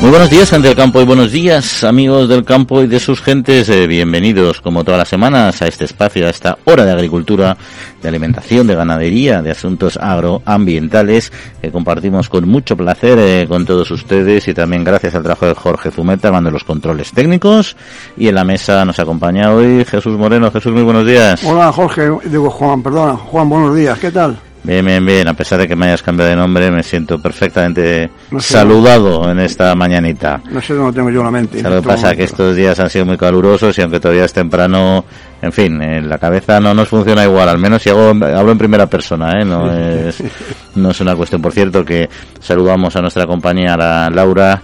Muy buenos días, gente del campo, y buenos días, amigos del campo y de sus gentes. Eh, bienvenidos, como todas las semanas, a este espacio, a esta hora de agricultura, de alimentación, de ganadería, de asuntos agroambientales, que compartimos con mucho placer eh, con todos ustedes y también gracias al trabajo de Jorge Zumeta, mando los controles técnicos. Y en la mesa nos acompaña hoy Jesús Moreno. Jesús, muy buenos días. Hola, Jorge, digo Juan, perdona. Juan, buenos días, ¿qué tal? Bien, bien, bien. A pesar de que me hayas cambiado de nombre, me siento perfectamente saludado en esta mañanita. No sé dónde tengo yo la mente. Lo que pasa que estos días han sido muy calurosos y aunque todavía es temprano, en fin, en la cabeza no nos funciona igual. Al menos si hago, hablo en primera persona, ¿eh? No es, no es una cuestión. Por cierto, que saludamos a nuestra compañera Laura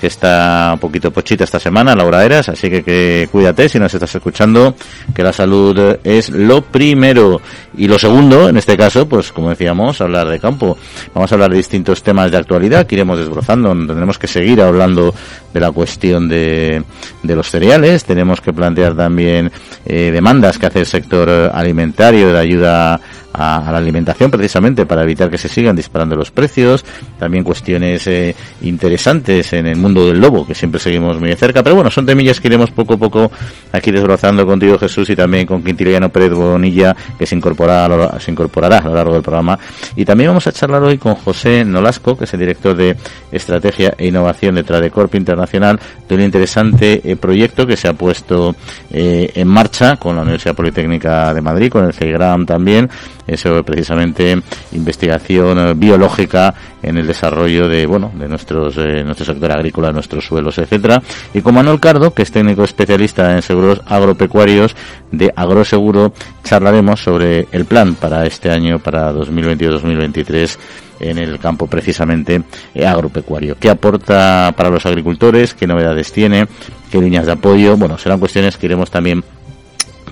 que está un poquito pochita esta semana, Laura Eras, así que, que cuídate si nos estás escuchando, que la salud es lo primero. Y lo segundo, en este caso, pues como decíamos, hablar de campo. Vamos a hablar de distintos temas de actualidad que iremos desbrozando. Tendremos que seguir hablando de la cuestión de, de los cereales. Tenemos que plantear también eh, demandas que hace el sector alimentario de ayuda a, la alimentación precisamente para evitar que se sigan disparando los precios. También cuestiones eh, interesantes en el mundo del lobo que siempre seguimos muy de cerca. Pero bueno, son temillas que iremos poco a poco aquí desbrozando contigo Jesús y también con Quintiliano Pérez Bonilla que se incorporará, se incorporará a lo largo del programa. Y también vamos a charlar hoy con José Nolasco, que es el director de Estrategia e Innovación de Tradecorp Internacional, de un interesante eh, proyecto que se ha puesto eh, en marcha con la Universidad Politécnica de Madrid, con el CEIGRAM también, eso precisamente investigación eh, biológica en el desarrollo de bueno de nuestros eh, nuestro sector agrícola, nuestros suelos, etcétera. Y con Manuel Cardo, que es técnico especialista en seguros agropecuarios de Agroseguro, charlaremos sobre el plan para este año, para 2022-2023 en el campo precisamente eh, agropecuario. ¿Qué aporta para los agricultores? ¿Qué novedades tiene? ¿Qué líneas de apoyo? Bueno, serán cuestiones que iremos también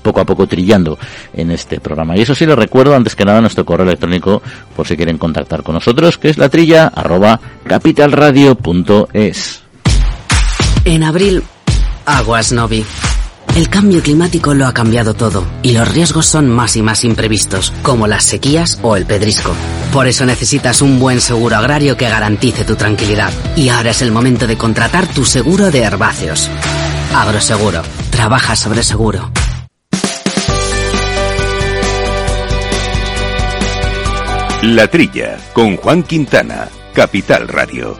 poco a poco trillando en este programa. Y eso sí les recuerdo antes que nada nuestro correo electrónico por si quieren contactar con nosotros, que es la trilla capitalradio.es. En abril, Aguas Novi. El cambio climático lo ha cambiado todo y los riesgos son más y más imprevistos, como las sequías o el pedrisco. Por eso necesitas un buen seguro agrario que garantice tu tranquilidad. Y ahora es el momento de contratar tu seguro de herbáceos. Agroseguro. Trabaja sobre seguro. La Trilla, con Juan Quintana, Capital Radio.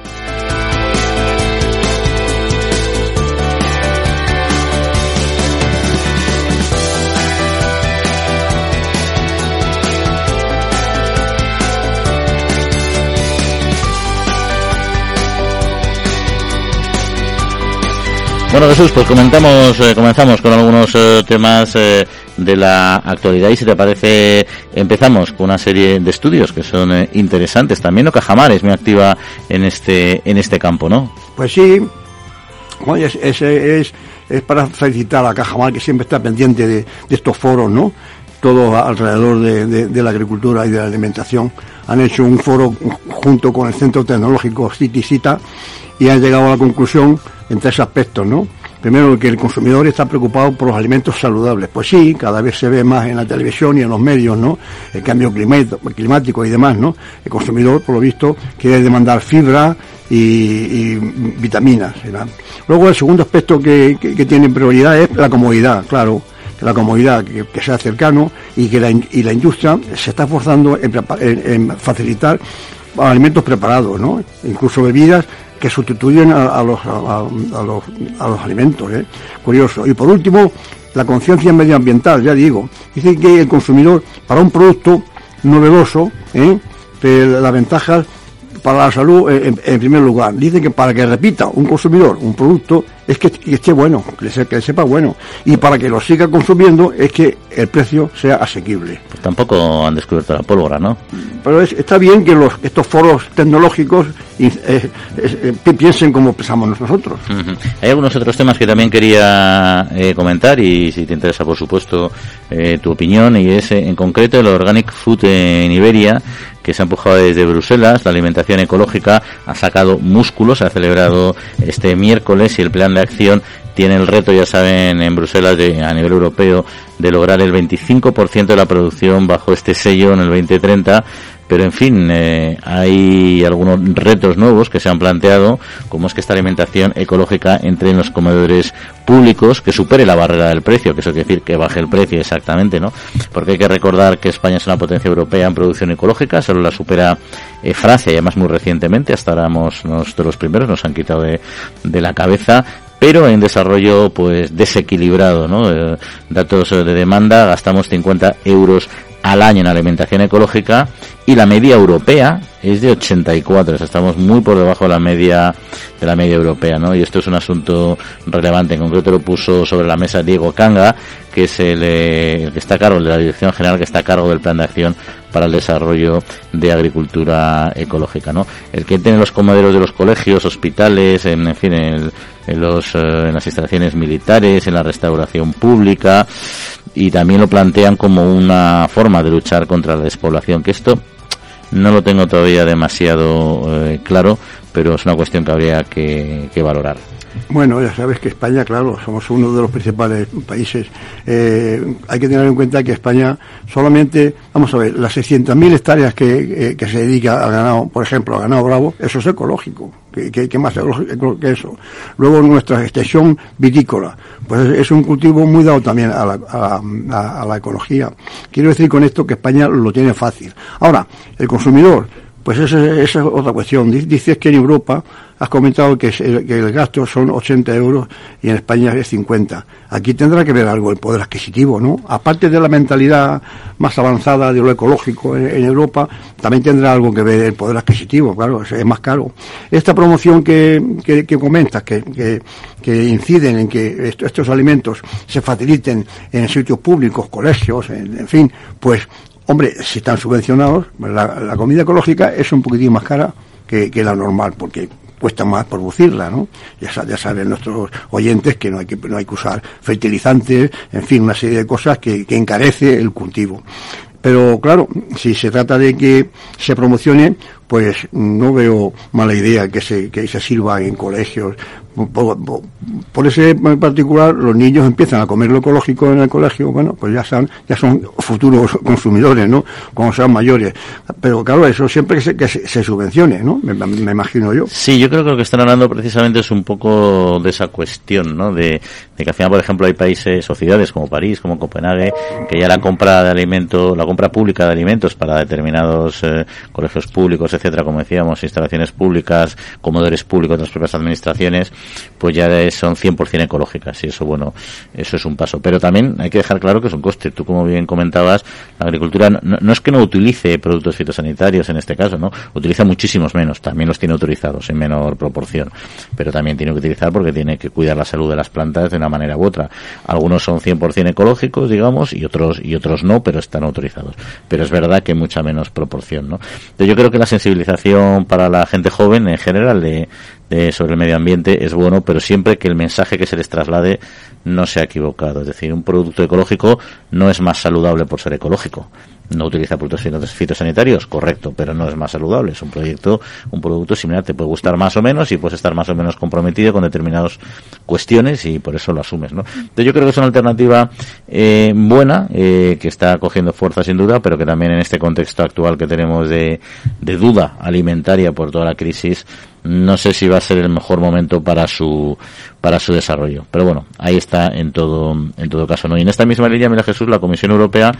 Bueno Jesús, pues comentamos, eh, comenzamos con algunos eh, temas eh, de la actualidad y si te parece empezamos con una serie de estudios que son eh, interesantes también Ocajamar es muy activa en este en este campo ¿no? Pues sí es, es, es, para felicitar a Cajamar que siempre está pendiente de, estos foros ¿no? todo alrededor de, de, la agricultura y de la alimentación han hecho un foro junto con el Centro Tecnológico City Cita y han llegado a la conclusión en tres aspectos, ¿no? Primero, que el consumidor está preocupado por los alimentos saludables. Pues sí, cada vez se ve más en la televisión y en los medios, ¿no? El cambio climático y demás, ¿no? El consumidor, por lo visto, quiere demandar fibra y, vitaminas. Luego, el segundo aspecto que, tiene prioridad es la comodidad, claro la comodidad, que, sea cercano y que la, y la industria se está esforzando en, en, facilitar alimentos preparados, ¿no? incluso bebidas que sustituyen a, los, a, los, a los alimentos. ¿eh? Curioso. Y por último, la conciencia medioambiental, ya digo. Dice que el consumidor, para un producto novedoso, ¿eh? las ventajas para la salud en, en, primer lugar. Dice que para que repita un consumidor un producto es que, esté bueno, que, le, que sepa bueno. Y para que lo siga consumiendo es que el precio sea asequible. Pues tampoco han descubierto la pólvora, ¿no? Pero está bien que los, estos foros tecnológicos eh, eh, piensen como pensamos nosotros. Hay algunos otros temas que también quería eh, comentar y si te interesa, por supuesto, tu opinión, y es en concreto el Organic Food en Iberia que se ha empujado desde Bruselas. La alimentación ecológica ha sacado músculos, ha celebrado este miércoles y el plan de acción tiene el reto, ya saben, en Bruselas de, a nivel europeo de lograr el 25% de la producción bajo este sello en el 2030 pero en fin, eh, hay algunos retos nuevos que se han planteado, como es que esta alimentación ecológica entre en los comedores públicos, que supere la barrera del precio, que eso quiere decir que baje el precio exactamente, ¿no? Porque hay que recordar que España es una potencia europea en producción ecológica, solo la supera eh, Francia y además muy recientemente, hasta ahora nosotros los primeros, nos han quitado de, de la cabeza, pero en desarrollo pues desequilibrado, ¿no? Eh, datos de demanda, gastamos 50 euros al año en alimentación ecológica y la media europea es de 84, o sea, estamos muy por debajo de la media de la media europea, ¿no? Y esto es un asunto relevante, en concreto lo puso sobre la mesa Diego Canga, que es el, eh, que está a cargo de la Dirección General que está a cargo del Plan de Acción para el Desarrollo de Agricultura Ecológica, ¿no? El que tiene los comederos de los colegios, hospitales, en, en fin, en, los, eh, en las instalaciones militares, en la restauración pública, y también lo plantean como una forma de luchar contra la despoblación, que esto no lo tengo todavía demasiado eh, claro, pero es una cuestión que habría que, valorar. Bueno, ya sabes que España, claro, somos uno de los principales países. Eh, hay que tener en cuenta que España solamente, vamos a ver, las 600.000 hectáreas que, eh, que se dedica al ganado, por ejemplo, al ganado bravo, eso es ecológico que, más que eso. Luego nuestra extensión vitícola, pues es, un cultivo muy dado también a la, a, la ecología. Quiero decir con esto que España lo tiene fácil. Ahora, el consumidor, pues esa, es otra cuestión. Dices que en Europa has comentado que, el gasto son 80 euros y en España es 50. Aquí tendrá que ver algo el poder adquisitivo, ¿no? Aparte de la mentalidad más avanzada de lo ecológico en, Europa, también tendrá algo que ver el poder adquisitivo, claro, es, más caro. Esta promoción que, que, comentas, que, que, inciden en que estos alimentos se faciliten en sitios públicos, colegios, en fin, pues Hombre, si están subvencionados, la, comida ecológica es un poquitín más cara que, la normal, porque cuesta más producirla, ¿no? Ya, ya, saben nuestros oyentes que no hay que no hay que usar fertilizantes, en fin, una serie de cosas que, que encarece el cultivo. Pero claro, si se trata de que se promocione, pues no veo mala idea que se, que se sirva en colegios, por, ese particular los niños empiezan a comer lo ecológico en el colegio, bueno, pues ya son, ya son futuros consumidores, ¿no? Cuando sean mayores. Pero claro, eso siempre que se, se, subvencione, ¿no? Me, imagino yo. Sí, yo creo que lo que están hablando precisamente es un poco de esa cuestión, ¿no? De, que al final, por ejemplo, hay países o ciudades como París, como Copenhague, que ya la compra de alimentos, la compra pública de alimentos para determinados eh, colegios públicos, etcétera, como decíamos, instalaciones públicas, comodores públicos de las propias administraciones, pues ya son 100% ecológicas y eso, bueno, eso es un paso. Pero también hay que dejar claro que es un coste. Tú, como bien comentabas, la agricultura no, es que no utilice productos fitosanitarios en este caso, ¿no? Utiliza muchísimos menos. También los tiene autorizados en menor proporción. Pero también tiene que utilizar porque tiene que cuidar la salud de las plantas de una manera u otra. Algunos son 100% ecológicos, digamos, y otros, y otros no, pero están autorizados. Pero es verdad que mucha menos proporción, ¿no? yo creo que la sensibilización para la gente joven en general de, sobre el medio ambiente es bueno, pero siempre que el mensaje que se les traslade no sea equivocado. Es decir, un producto ecológico no es más saludable por ser ecológico no utiliza productos fitosanitarios, correcto, pero no es más saludable. Es un proyecto, un producto similar, te puede gustar más o menos y puedes estar más o menos comprometido con determinadas cuestiones y por eso lo asumes, ¿no? Entonces yo creo que es una alternativa eh, buena, eh, que está cogiendo fuerza sin duda, pero que también en este contexto actual que tenemos de, de duda alimentaria por toda la crisis, no sé si va a ser el mejor momento para su para su desarrollo. Pero bueno ahí está en todo en todo caso no y en esta misma línea mira Jesús la Comisión Europea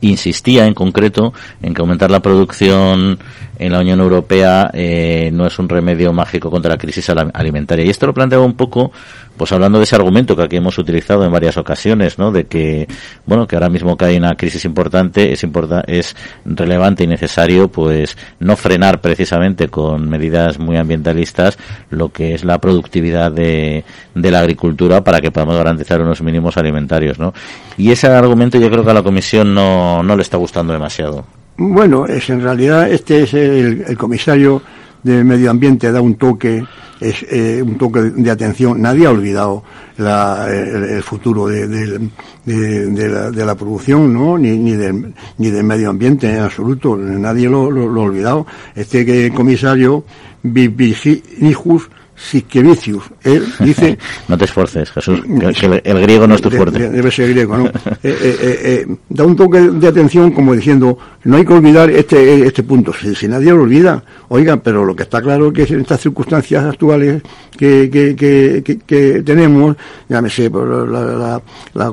insistía en concreto en que aumentar la producción en la Unión Europea eh, no es un remedio mágico contra la crisis alimentaria. Y esto lo planteaba un poco, pues hablando de ese argumento que aquí hemos utilizado en varias ocasiones, ¿no? De que, bueno, que ahora mismo que hay una crisis importante, es es relevante y necesario, pues, no frenar precisamente con medidas muy ambientalistas lo que es la productividad de, de la agricultura para que podamos garantizar unos mínimos alimentarios, ¿no? Y ese argumento yo creo que a la Comisión no, no le está gustando demasiado. Bueno, es en realidad este es el, comisario de Medio Ambiente da un toque es eh, un toque de atención. Nadie ha olvidado el, futuro de, la, producción, ¿no? Ni, ni, del, ni del medio ambiente en absoluto. Nadie lo, ha olvidado. Este comisario Nijus Siskevicius. Él dice... no te esforces, Jesús, que, el, griego no es tu fuerte. Debe ser griego, ¿no? Eh, eh, eh, da un toque de atención como diciendo, no hay que olvidar este este punto. Si, nadie lo olvida, oiga, pero lo que está claro es que en estas circunstancias actuales que, que, que, tenemos, llámese la, la,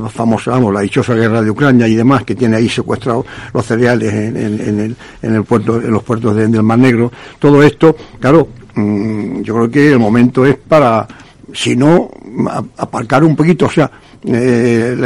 la, famosa, vamos, la dichosa guerra de Ucrania y demás, que tiene ahí secuestrados los cereales en, en, el, en, el puerto, en los puertos del Mar Negro, todo esto, claro, Mm, yo creo que el momento es para, si no, aparcar un poquito, o sea, eh,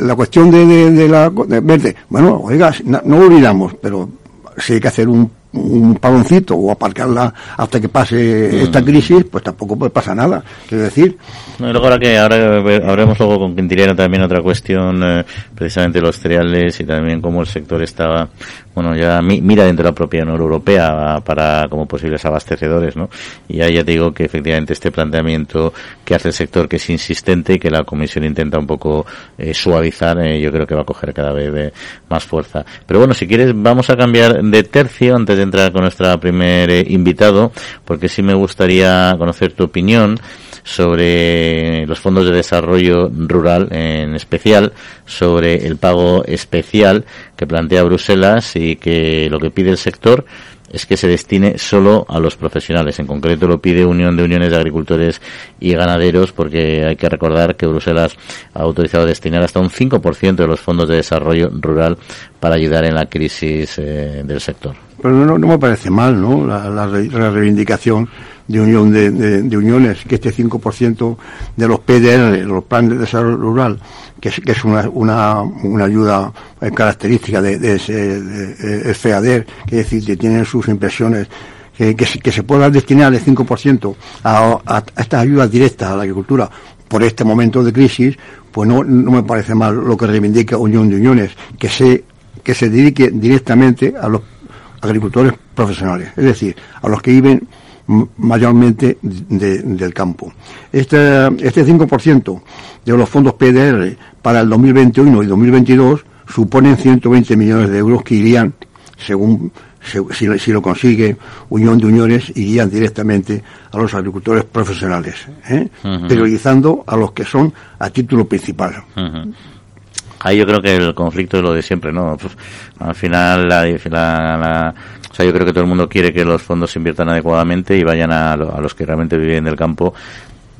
la, cuestión de, de, la verde, bueno, oiga, no, no olvidamos, pero si hay que hacer un un paloncito o aparcarla hasta que pase esta crisis, pues tampoco pues pasa nada. Quiero decir. No, y luego ahora que ahora habremos luego con Quintiliano también otra cuestión, eh, precisamente los cereales y también cómo el sector estaba, bueno, ya mira dentro de la propia Unión Europea para como posibles abastecedores, ¿no? Y ahí ya te digo que efectivamente este planteamiento que hace el sector que es insistente y que la Comisión intenta un poco eh, suavizar, eh, yo creo que va a coger cada vez más fuerza. Pero bueno, si quieres vamos a cambiar de tercio antes de entrar con nuestro primer eh, invitado, porque sí me gustaría conocer tu opinión sobre los fondos de desarrollo rural, en especial sobre el pago especial que plantea Bruselas y que lo que pide el sector es que se destine solo a los profesionales. En concreto lo pide Unión de Uniones de Agricultores y Ganaderos porque hay que recordar que Bruselas ha autorizado destinar hasta un 5% de los fondos de desarrollo rural para ayudar en la crisis eh, del sector. Pero no, me parece mal, ¿no? La, reivindicación de unión de, uniones, que este 5% de los PDR, los planes de desarrollo rural, que es, que es una, una, una ayuda característica de, ese FEADER, que es decir, que tienen sus impresiones que, que, se pueda destinar el 5% a, a, estas ayudas directas a la agricultura por este momento de crisis, pues no, no me parece mal lo que reivindica Unión de Uniones, que se, que se dedique directamente a los agricultores profesionales, es decir, a los que viven mayormente del campo. Este, este 5% de los fondos PDR para el 2021 y 2022 suponen 120 millones de euros que irían, según si, lo consigue Unión de Uniones, irían directamente a los agricultores profesionales, ¿eh? priorizando a los que son a título principal. Ahí yo creo que el conflicto es lo de siempre, ¿no? Al final, la, o sea, yo creo que todo el mundo quiere que los fondos se inviertan adecuadamente y vayan a, a los que realmente viven del campo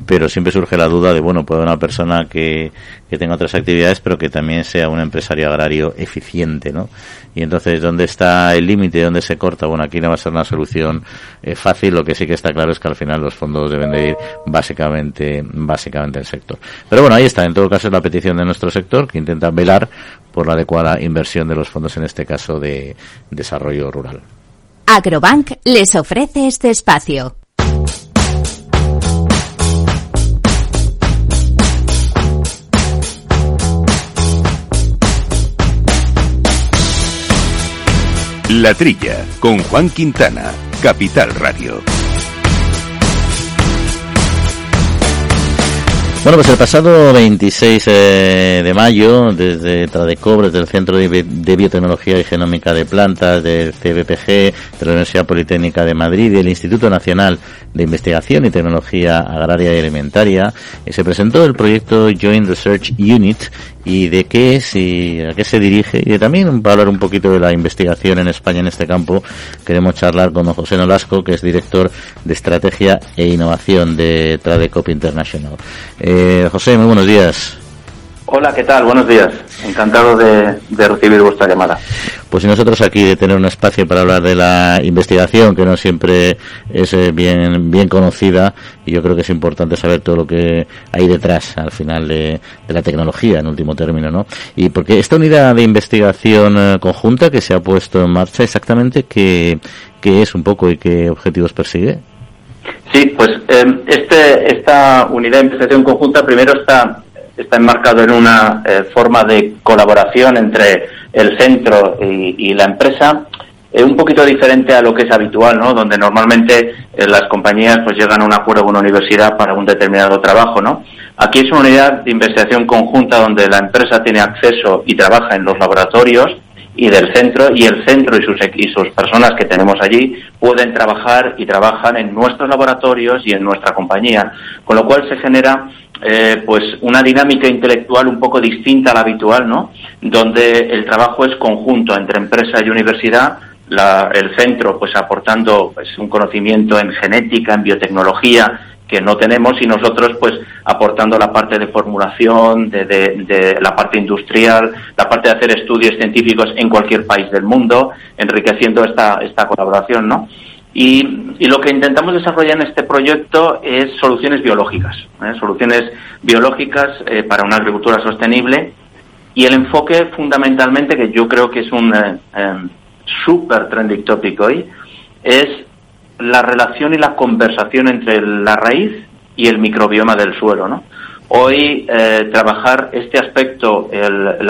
pero siempre surge la duda de, bueno, puede una persona que, que tenga otras actividades, pero que también sea un empresario agrario eficiente, ¿no? Y entonces, ¿dónde está el límite? ¿Dónde se corta? Bueno, aquí no va a ser una solución eh, fácil. Lo que sí que está claro es que al final los fondos deben de ir básicamente, básicamente al sector. Pero bueno, ahí está. En todo caso, es la petición de nuestro sector que intenta velar por la adecuada inversión de los fondos, en este caso de desarrollo rural. Agrobank les ofrece este espacio. La Trilla, con Juan Quintana, Capital Radio. Bueno, pues el pasado 26 eh, de mayo, desde Tradecob, desde el Centro de, Biotecnología y Genómica de Plantas, del CBPG, de la Universidad Politécnica de Madrid y del Instituto Nacional de Investigación y Tecnología Agraria y Alimentaria, eh, se presentó el proyecto Joint Research Unit y de qué es y a qué se dirige y también para hablar un poquito de la investigación en España en este campo queremos charlar con José Nolasco que es director de estrategia e innovación de Tradecop International. Eh, José, muy buenos días. Hola, ¿qué tal? Buenos días. Encantado de, recibir vuestra llamada. Pues nosotros aquí de tener un espacio para hablar de la investigación, que no siempre es eh, bien, bien conocida, y yo creo que es importante saber todo lo que hay detrás, al final, de, la tecnología, en último término, ¿no? Y porque esta unidad de investigación eh, conjunta que se ha puesto en marcha, exactamente, ¿qué, qué es un poco y qué objetivos persigue? Sí, pues em, este, esta unidad de investigación conjunta primero está está enmarcado en una eh, forma de colaboración entre el centro y, la empresa un poquito diferente a lo que es habitual, ¿no? Donde normalmente las compañías pues llegan a un acuerdo con una universidad para un determinado trabajo, ¿no? Aquí es una unidad de investigación conjunta donde la empresa tiene acceso y trabaja en los laboratorios y del centro y el centro y sus, y sus personas que tenemos allí pueden trabajar y trabajan en nuestros laboratorios y en nuestra compañía, con lo cual se genera eh, pues una dinámica intelectual un poco distinta a la habitual, ¿no? Donde el trabajo es conjunto entre empresa y universidad, el centro pues aportando pues, un conocimiento en genética, en biotecnología que no tenemos y nosotros pues aportando la parte de formulación, de, de, la parte industrial, la parte de hacer estudios científicos en cualquier país del mundo, enriqueciendo esta, esta colaboración, ¿no? Y, lo que intentamos desarrollar en este proyecto es soluciones biológicas, ¿eh? soluciones biológicas eh, para una agricultura sostenible y el enfoque fundamentalmente, que yo creo que es un eh, súper trending topic hoy, es la relación y la conversación entre la raíz y el microbioma del suelo, ¿no? Hoy eh, trabajar este aspecto, el,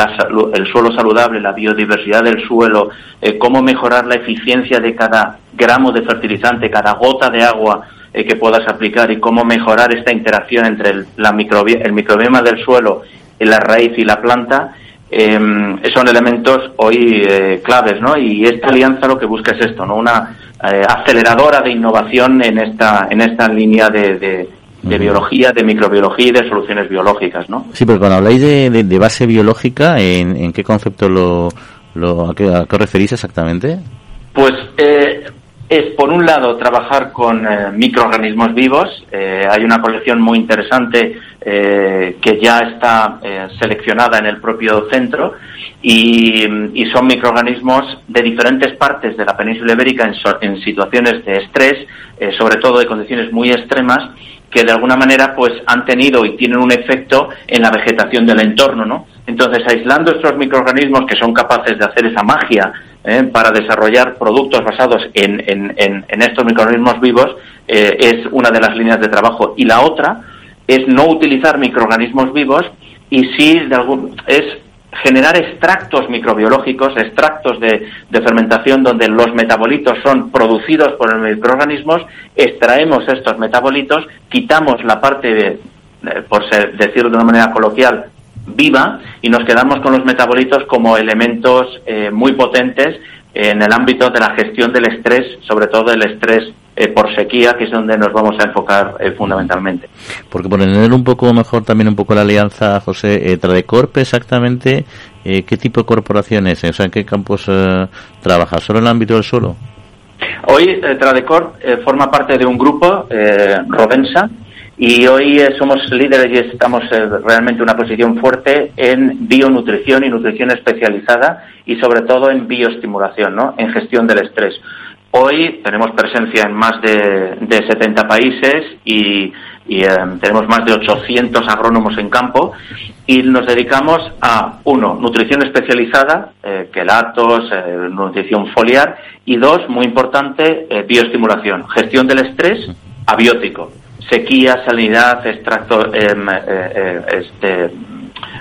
el, suelo saludable, la biodiversidad del suelo, eh, cómo mejorar la eficiencia de cada gramo de fertilizante, cada gota de agua eh, que puedas aplicar y cómo mejorar esta interacción entre el, la el microbioma del suelo, la raíz y la planta, em, son elementos hoy claves, ¿no? Y esta alianza lo que busca es esto, ¿no? Una eh, aceleradora de innovación en esta, en esta línea de, de, biología, de microbiología y de soluciones biológicas, ¿no? Sí, pero cuando habláis de, de, base biológica, ¿en, ¿en, qué concepto lo, lo a, qué, a, qué, os referís exactamente? Pues eh, es, por un lado, trabajar con eh, microorganismos vivos. Eh, hay una colección muy interesante eh, que ya está eh, seleccionada en el propio centro y, son microorganismos de diferentes partes de la península ibérica en, so, en situaciones de estrés, eh, sobre todo de condiciones muy extremas, que de alguna manera pues han tenido y tienen un efecto en la vegetación del entorno, ¿no? Entonces, aislando estos microorganismos que son capaces de hacer esa magia para desarrollar productos basados en, en, en, estos microorganismos vivos es una de las líneas de trabajo. Y la otra es no utilizar microorganismos vivos y sí de algún, es generar extractos microbiológicos, extractos de, fermentación donde los metabolitos son producidos por los microorganismos, extraemos estos metabolitos, quitamos la parte, de, por ser, decirlo de una manera coloquial, viva y nos quedamos con los metabolitos como elementos eh, muy potentes en el ámbito de la gestión del estrés, sobre todo el estrés eh, por sequía, que es donde nos vamos a enfocar eh, fundamentalmente. Porque por entender un poco mejor también un poco la alianza, José, eh, Tradecorp exactamente, eh, ¿qué tipo de corporaciones, o sea, en qué campos eh, trabaja? ¿Solo en el ámbito del suelo? Hoy Tradecorp forma parte de un grupo, Rodensa, y hoy eh, somos líderes y estamos eh, realmente en una posición fuerte en bionutrición y nutrición especializada y sobre todo en bioestimulación, ¿no? en gestión del estrés. Hoy tenemos presencia en más de, de 70 países y, eh, tenemos más de 800 agrónomos en campo y nos dedicamos a, uno, nutrición especializada, eh, quelatos, nutrición foliar y dos, muy importante, bioestimulación, gestión del estrés abiótico sequía, salinidad, extracto, eh, eh, este,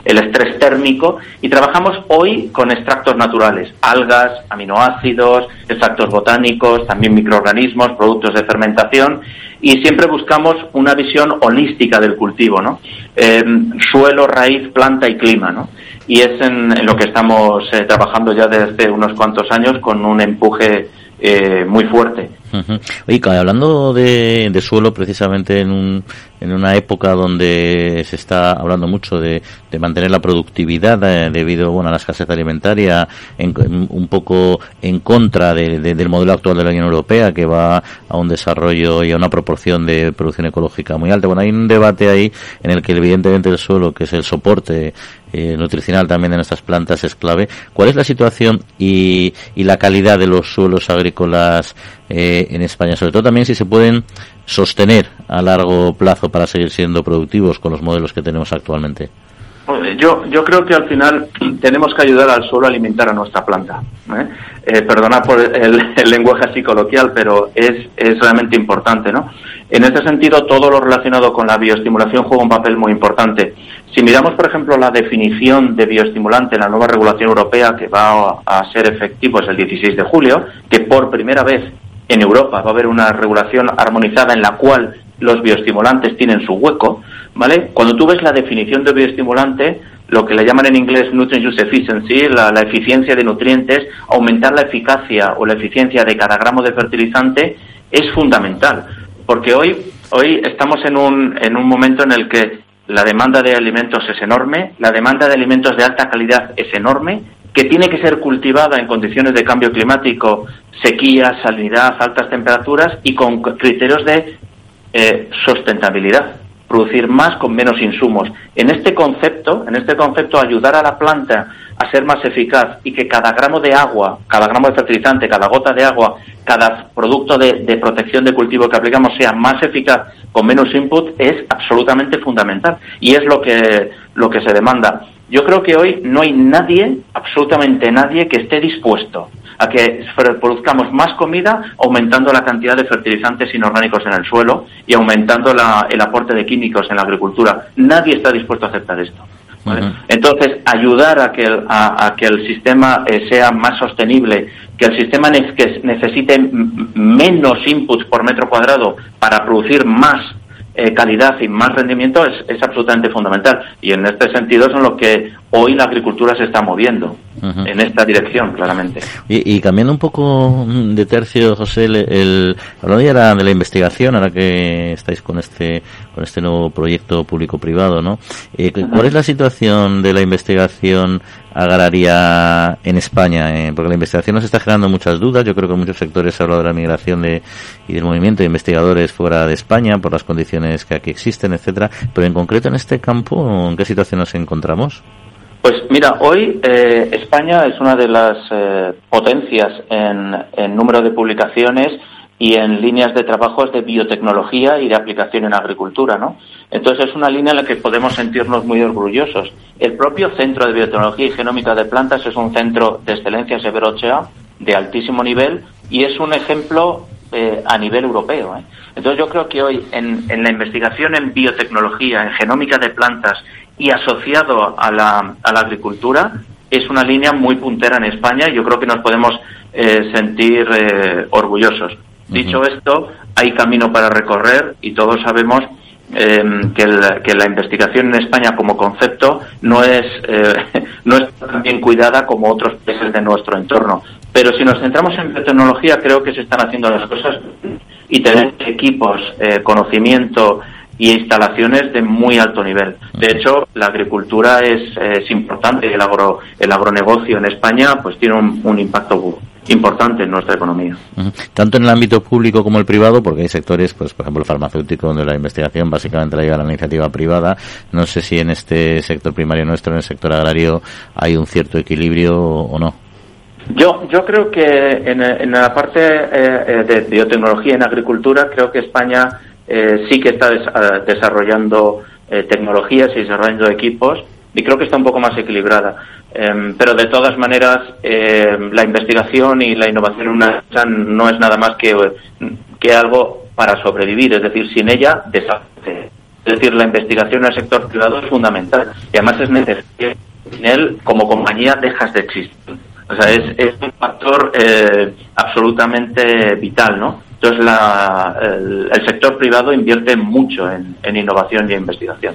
el estrés térmico y trabajamos hoy con extractos naturales, algas, aminoácidos, extractos botánicos, también microorganismos, productos de fermentación y siempre buscamos una visión holística del cultivo, ¿no? Eh, suelo, raíz, planta y clima, ¿no? Y es en, en lo que estamos eh, trabajando ya desde unos cuantos años con un empuje eh, muy fuerte. Uh -huh. Oye, hablando de, de, suelo, precisamente en, un, en una época donde se está hablando mucho de, mantener la productividad eh, debido bueno, a la escasez alimentaria, en, en, un poco en contra de, del modelo actual de la Unión Europea, que va a un desarrollo y a una proporción de producción ecológica muy alta. Bueno, hay un debate ahí en el que evidentemente el suelo, que es el soporte eh, nutricional también de nuestras plantas es clave. ¿Cuál es la situación y, y la calidad de los suelos agrícolas eh, en España? Sobre todo también si se pueden sostener a largo plazo para seguir siendo productivos con los modelos que tenemos actualmente. Yo, yo creo que al final tenemos que ayudar al suelo a alimentar a nuestra planta. ¿eh? Eh, perdona por el, lenguaje así coloquial, pero es, es realmente importante, ¿no? En este sentido, todo lo relacionado con la bioestimulación juega un papel muy importante. Si miramos, por ejemplo, la definición de bioestimulante en la nueva regulación europea que va a ser efectivo es el 16 de julio, que por primera vez en Europa va a haber una regulación armonizada en la cual los bioestimulantes tienen su hueco, ¿vale? Cuando tú ves la definición de bioestimulante, lo que le llaman en inglés nutrient use efficiency, la, la, eficiencia de nutrientes, aumentar la eficacia o la eficiencia de cada gramo de fertilizante es fundamental, porque hoy hoy estamos en un en un momento en el que la demanda de alimentos es enorme, la demanda de alimentos de alta calidad es enorme, que tiene que ser cultivada en condiciones de cambio climático, sequía, salinidad, altas temperaturas y con criterios de eh, sustentabilidad producir más con menos insumos. En este concepto, en este concepto, ayudar a la planta a ser más eficaz y que cada gramo de agua, cada gramo de fertilizante, cada gota de agua, cada producto de, de protección de cultivo que aplicamos sea más eficaz con menos input es absolutamente fundamental y es lo que lo que se demanda. Yo creo que hoy no hay nadie, absolutamente nadie, que esté dispuesto a que produzcamos más comida aumentando la cantidad de fertilizantes inorgánicos en el suelo y aumentando el aporte de químicos en la agricultura. Nadie está dispuesto a aceptar esto. Entonces, ayudar a que, el, a, que el sistema eh, sea más sostenible, que el sistema que necesite menos inputs por metro cuadrado para producir más eh, calidad y más rendimiento es, es, absolutamente fundamental. Y en este sentido son lo que hoy la agricultura se está moviendo en esta dirección, claramente. Y, cambiando un poco de tercio, José, el, hablando ya de la investigación, ahora que estáis con este con este nuevo proyecto público-privado, ¿no? Eh, ¿Cuál es la situación de la investigación agraria en España? Eh, porque la investigación nos está generando muchas dudas. Yo creo que en muchos sectores se ha hablado de la migración de, y del movimiento de investigadores fuera de España por las condiciones que aquí existen, etcétera. Pero en concreto en este campo, ¿en qué situación nos encontramos? Pues mira, hoy eh, España es una de las eh, potencias en, número de publicaciones y en líneas de trabajos de biotecnología y de aplicación en agricultura, ¿no? Entonces es una línea en la que podemos sentirnos muy orgullosos. El propio Centro de Biotecnología y Genómica de Plantas es un centro de excelencia Severo de altísimo nivel y es un ejemplo eh, a nivel europeo. Entonces yo creo que hoy en, en, la investigación en biotecnología, en genómica de plantas y asociado a la, a la agricultura es una línea muy puntera en España y yo creo que nos podemos eh, sentir eh, orgullosos. Dicho esto, hay camino para recorrer y todos sabemos em, que, que, la investigación en España como concepto no es, eh, no es tan bien cuidada como otros países de nuestro entorno. Pero si nos centramos en biotecnología, creo que se están haciendo las cosas y tener equipos, conocimiento, y instalaciones de muy alto nivel. De hecho, la agricultura es, es importante, el, agro, el agronegocio en España pues tiene un, impacto importante en nuestra economía. Tanto en el ámbito público como el privado, porque hay sectores, pues por ejemplo el farmacéutico, donde la investigación básicamente la lleva la iniciativa privada. No sé si en este sector primario nuestro, en el sector agrario, hay un cierto equilibrio o no. Yo, yo creo que en, en la parte eh, eh, de biotecnología en agricultura, creo que España eh, sí que está ah, desarrollando eh, tecnologías y desarrollando equipos y creo que está un poco más equilibrada. Em, pero de todas maneras, em, la investigación y la innovación una no es nada más que, que algo para sobrevivir, es decir, sin ella desaparece. Es decir, la investigación en el sector privado es fundamental y además es necesario. Sin él, como compañía, dejas de existir. O sea, es, es un factor eh, absolutamente vital, ¿no? Entonces, la, el, sector privado invierte mucho en, innovación y investigación.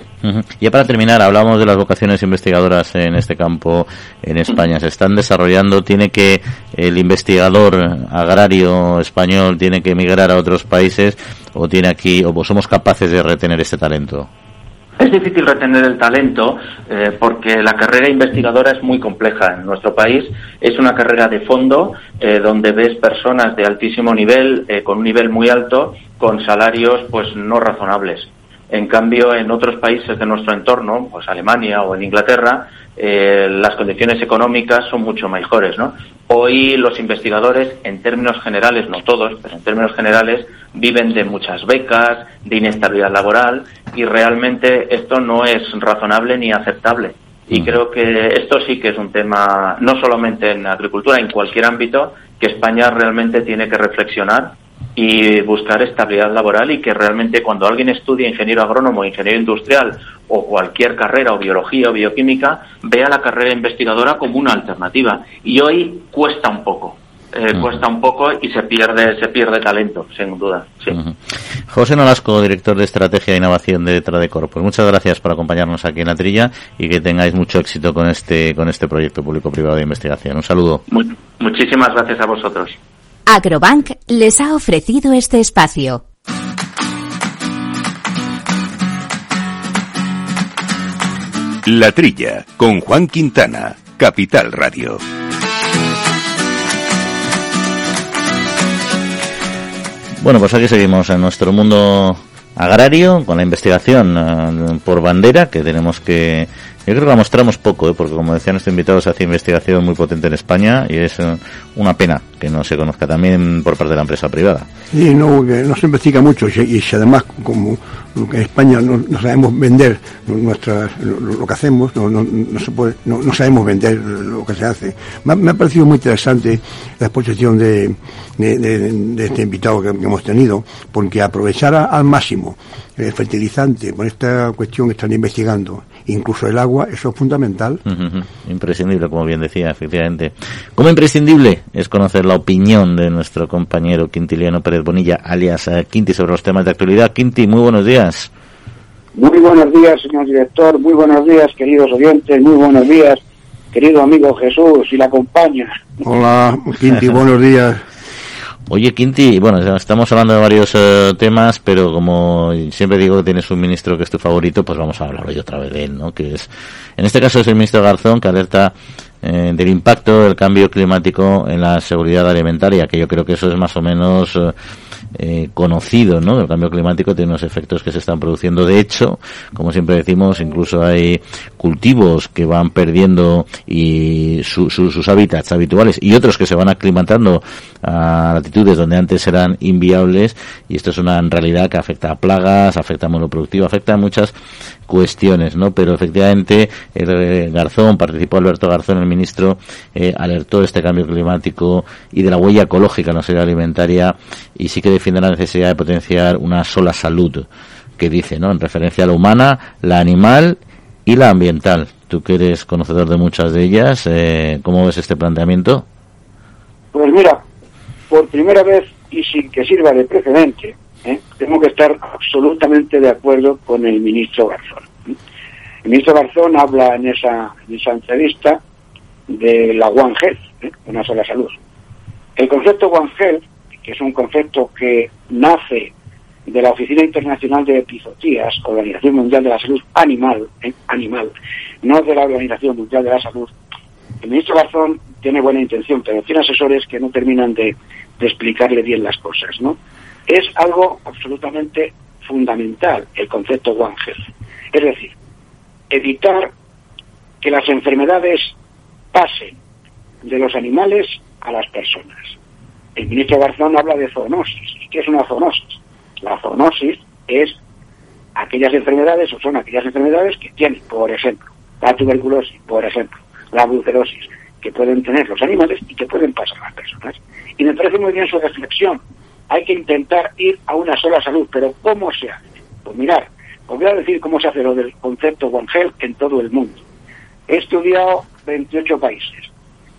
Ya para terminar, hablamos de las vocaciones investigadoras en este campo en España. Se están desarrollando. ¿Tiene que el investigador agrario español tiene que emigrar a otros países o tiene aquí o somos capaces de retener este talento? Es difícil retener el talento eh, porque la carrera investigadora es muy compleja en nuestro país. Es una carrera de fondo eh, donde ves personas de altísimo nivel, eh, con un nivel muy alto, con salarios pues no razonables. En cambio, en otros países de nuestro entorno, pues Alemania o en Inglaterra, las condiciones económicas son mucho mejores, ¿no? Hoy los investigadores, en términos generales, no todos, pero en términos generales, viven de muchas becas, de inestabilidad laboral y realmente esto no es razonable ni aceptable. Y creo que esto sí que es un tema, no solamente en agricultura, en cualquier ámbito, que España realmente tiene que reflexionar y buscar estabilidad laboral y que realmente cuando alguien estudia ingeniero agrónomo, ingeniero industrial o cualquier carrera o biología o bioquímica, vea la carrera investigadora como una alternativa. Y hoy cuesta un poco. Eh, cuesta un poco y se pierde se pierde talento, sin duda. José Nolasco, director de Estrategia e Innovación de Tradecor. Pues muchas gracias por acompañarnos aquí en la trilla y que tengáis mucho éxito con este con este proyecto público-privado de investigación. Un saludo. muchísimas gracias a vosotros. Agrobank les ha ofrecido este espacio. La Trilla, con Juan Quintana, Capital Radio. Bueno, pues aquí seguimos en nuestro mundo agrario con la investigación eh, por bandera que tenemos que yo creo que la mostramos poco, ¿eh? porque como decían nuestros invitados, se hace investigación muy potente en España y es eh, una pena que no se conozca también por parte de la empresa privada. Sí, no, no se investiga mucho y, si además, como en España no, sabemos vender nuestra, lo, que hacemos, no, no, se puede, no, sabemos vender lo que se hace. Me, ha parecido muy interesante la exposición de, de, este invitado que, hemos tenido, porque aprovechar al máximo el fertilizante con esta cuestión que están investigando incluso el agua, eso es fundamental. Imprescindible, como bien decía, efectivamente. Como imprescindible es conocer la opinión de nuestro compañero Quintiliano Pérez Bonilla, alias eh, Quinti, sobre los temas de actualidad. Quinti, muy buenos días. Muy buenos días, señor director. Muy buenos días, queridos oyentes. Muy buenos días, querido amigo Jesús y la compañía. Hola, Quinti, buenos días. Oye, Quinti, bueno, estamos hablando de varios eh, temas, pero como siempre digo que tienes un ministro que es tu favorito, pues vamos a hablar hoy otra vez de él, ¿no? Que es, en este caso es el ministro Garzón, que alerta eh, del impacto del cambio climático en la seguridad alimentaria, que yo creo que eso es más o menos eh, eh, conocido, ¿no? El cambio climático tiene unos efectos que se están produciendo. De hecho, como siempre decimos, incluso hay cultivos que van perdiendo y sus hábitats habituales y otros que se van aclimatando a latitudes donde antes eran inviables y esto es una realidad que afecta a plagas, afecta a monoproductivo, afecta a muchas cuestiones, ¿no? Pero efectivamente, el Garzón, participó Alberto Garzón, el ministro, eh, alertó de este cambio climático y de la huella ecológica la seguridad alimentaria y sí que defiende la necesidad de potenciar una sola salud, que dice, ¿no? En referencia a la humana, la animal y la ambiental. Tú que eres conocedor de muchas de ellas, eh, ¿cómo ves este planteamiento? Pues mira, por primera vez y sin que sirva de precedente, ¿eh? tengo que estar absolutamente de acuerdo con el ministro Garzón. El ministro Garzón habla en esa, en entrevista de la One Health, ¿eh? una sola salud. El concepto One Health, que es un concepto que nace de la Oficina Internacional de Epizotías, Organización Mundial de la Salud Animal, ¿eh? animal, no de la Organización Mundial de la Salud, el ministro Garzón tiene buena intención, pero tiene asesores que no terminan de, de explicarle bien las cosas, ¿no? es algo absolutamente fundamental el concepto One Health. Es decir, evitar que las enfermedades pasen de los animales a las personas. El ministro Garzón habla de zoonosis. ¿Y qué es una zoonosis? La zoonosis es aquellas enfermedades o son aquellas enfermedades que tienen, por ejemplo, la tuberculosis, por ejemplo, la brucelosis, que pueden tener los animales y que pueden pasar a las personas. Y me parece muy bien su reflexión, hay que intentar ir a una sola salud. Pero ¿cómo se hace? Pues mirar, os voy a decir cómo se hace lo del concepto One Health en todo el mundo. He estudiado 28 países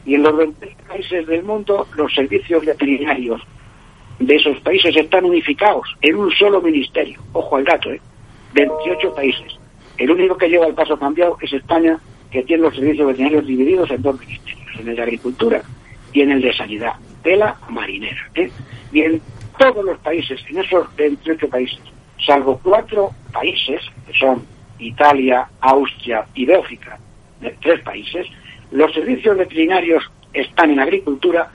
y en los 28 países del mundo los servicios veterinarios de esos países están unificados en un solo ministerio. Ojo al dato, ¿eh? 28 países. El único que lleva el paso cambiado es España, que tiene los servicios veterinarios divididos en dos ministerios, en el de Agricultura y en el de Sanidad, de la marinera. ¿eh? Bien todos los países, en esos 28 países, salvo cuatro países, que son Italia, Austria y Bélgica, tres países, los servicios veterinarios están en agricultura,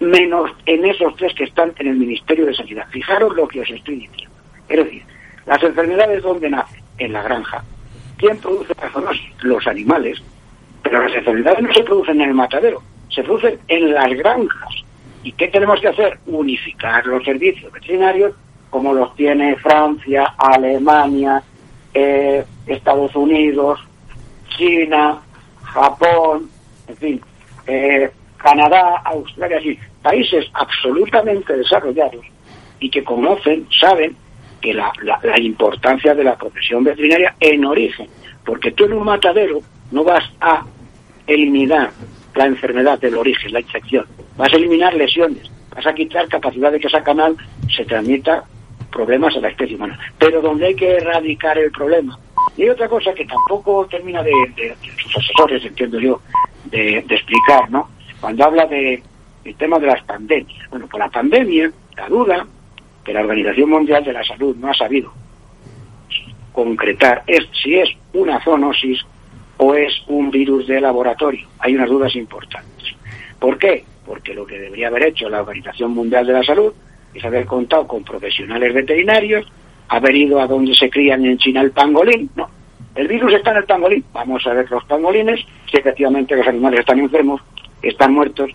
menos en esos tres que están en el Ministerio de Sanidad. Fijaros lo que os estoy diciendo. Es decir, las enfermedades dónde nacen? En la granja. ¿Quién produce las zoonosis? Los animales. Pero las enfermedades no se producen en el matadero, se producen en las granjas. ¿Y qué tenemos que hacer? Unificar los servicios veterinarios como los tiene Francia, Alemania, eh, Estados Unidos, China, Japón, en fin, eh, Canadá, Australia, así, países absolutamente desarrollados y que conocen, saben que la, la, importancia de la profesión veterinaria en origen, porque tú en un matadero no vas a eliminar la enfermedad del origen, la infección, vas a eliminar lesiones, vas a quitar capacidad de que esa canal se transmita problemas a la especie humana. Pero donde hay que erradicar el problema. Y hay otra cosa que tampoco termina de, sus asesores, entiendo yo, de, explicar, ¿no? Cuando habla de el tema de las pandemias. Bueno, por la pandemia, la duda que la Organización Mundial de la Salud no ha sabido concretar es si es una zoonosis o es un virus de laboratorio. Hay unas dudas importantes. ¿Por qué? Porque lo que debería haber hecho la Organización Mundial de la Salud es haber contado con profesionales veterinarios, haber ido a donde se crían en China el pangolín. No, el virus está en el pangolín. Vamos a ver los pangolines, si efectivamente los animales están enfermos, están muertos,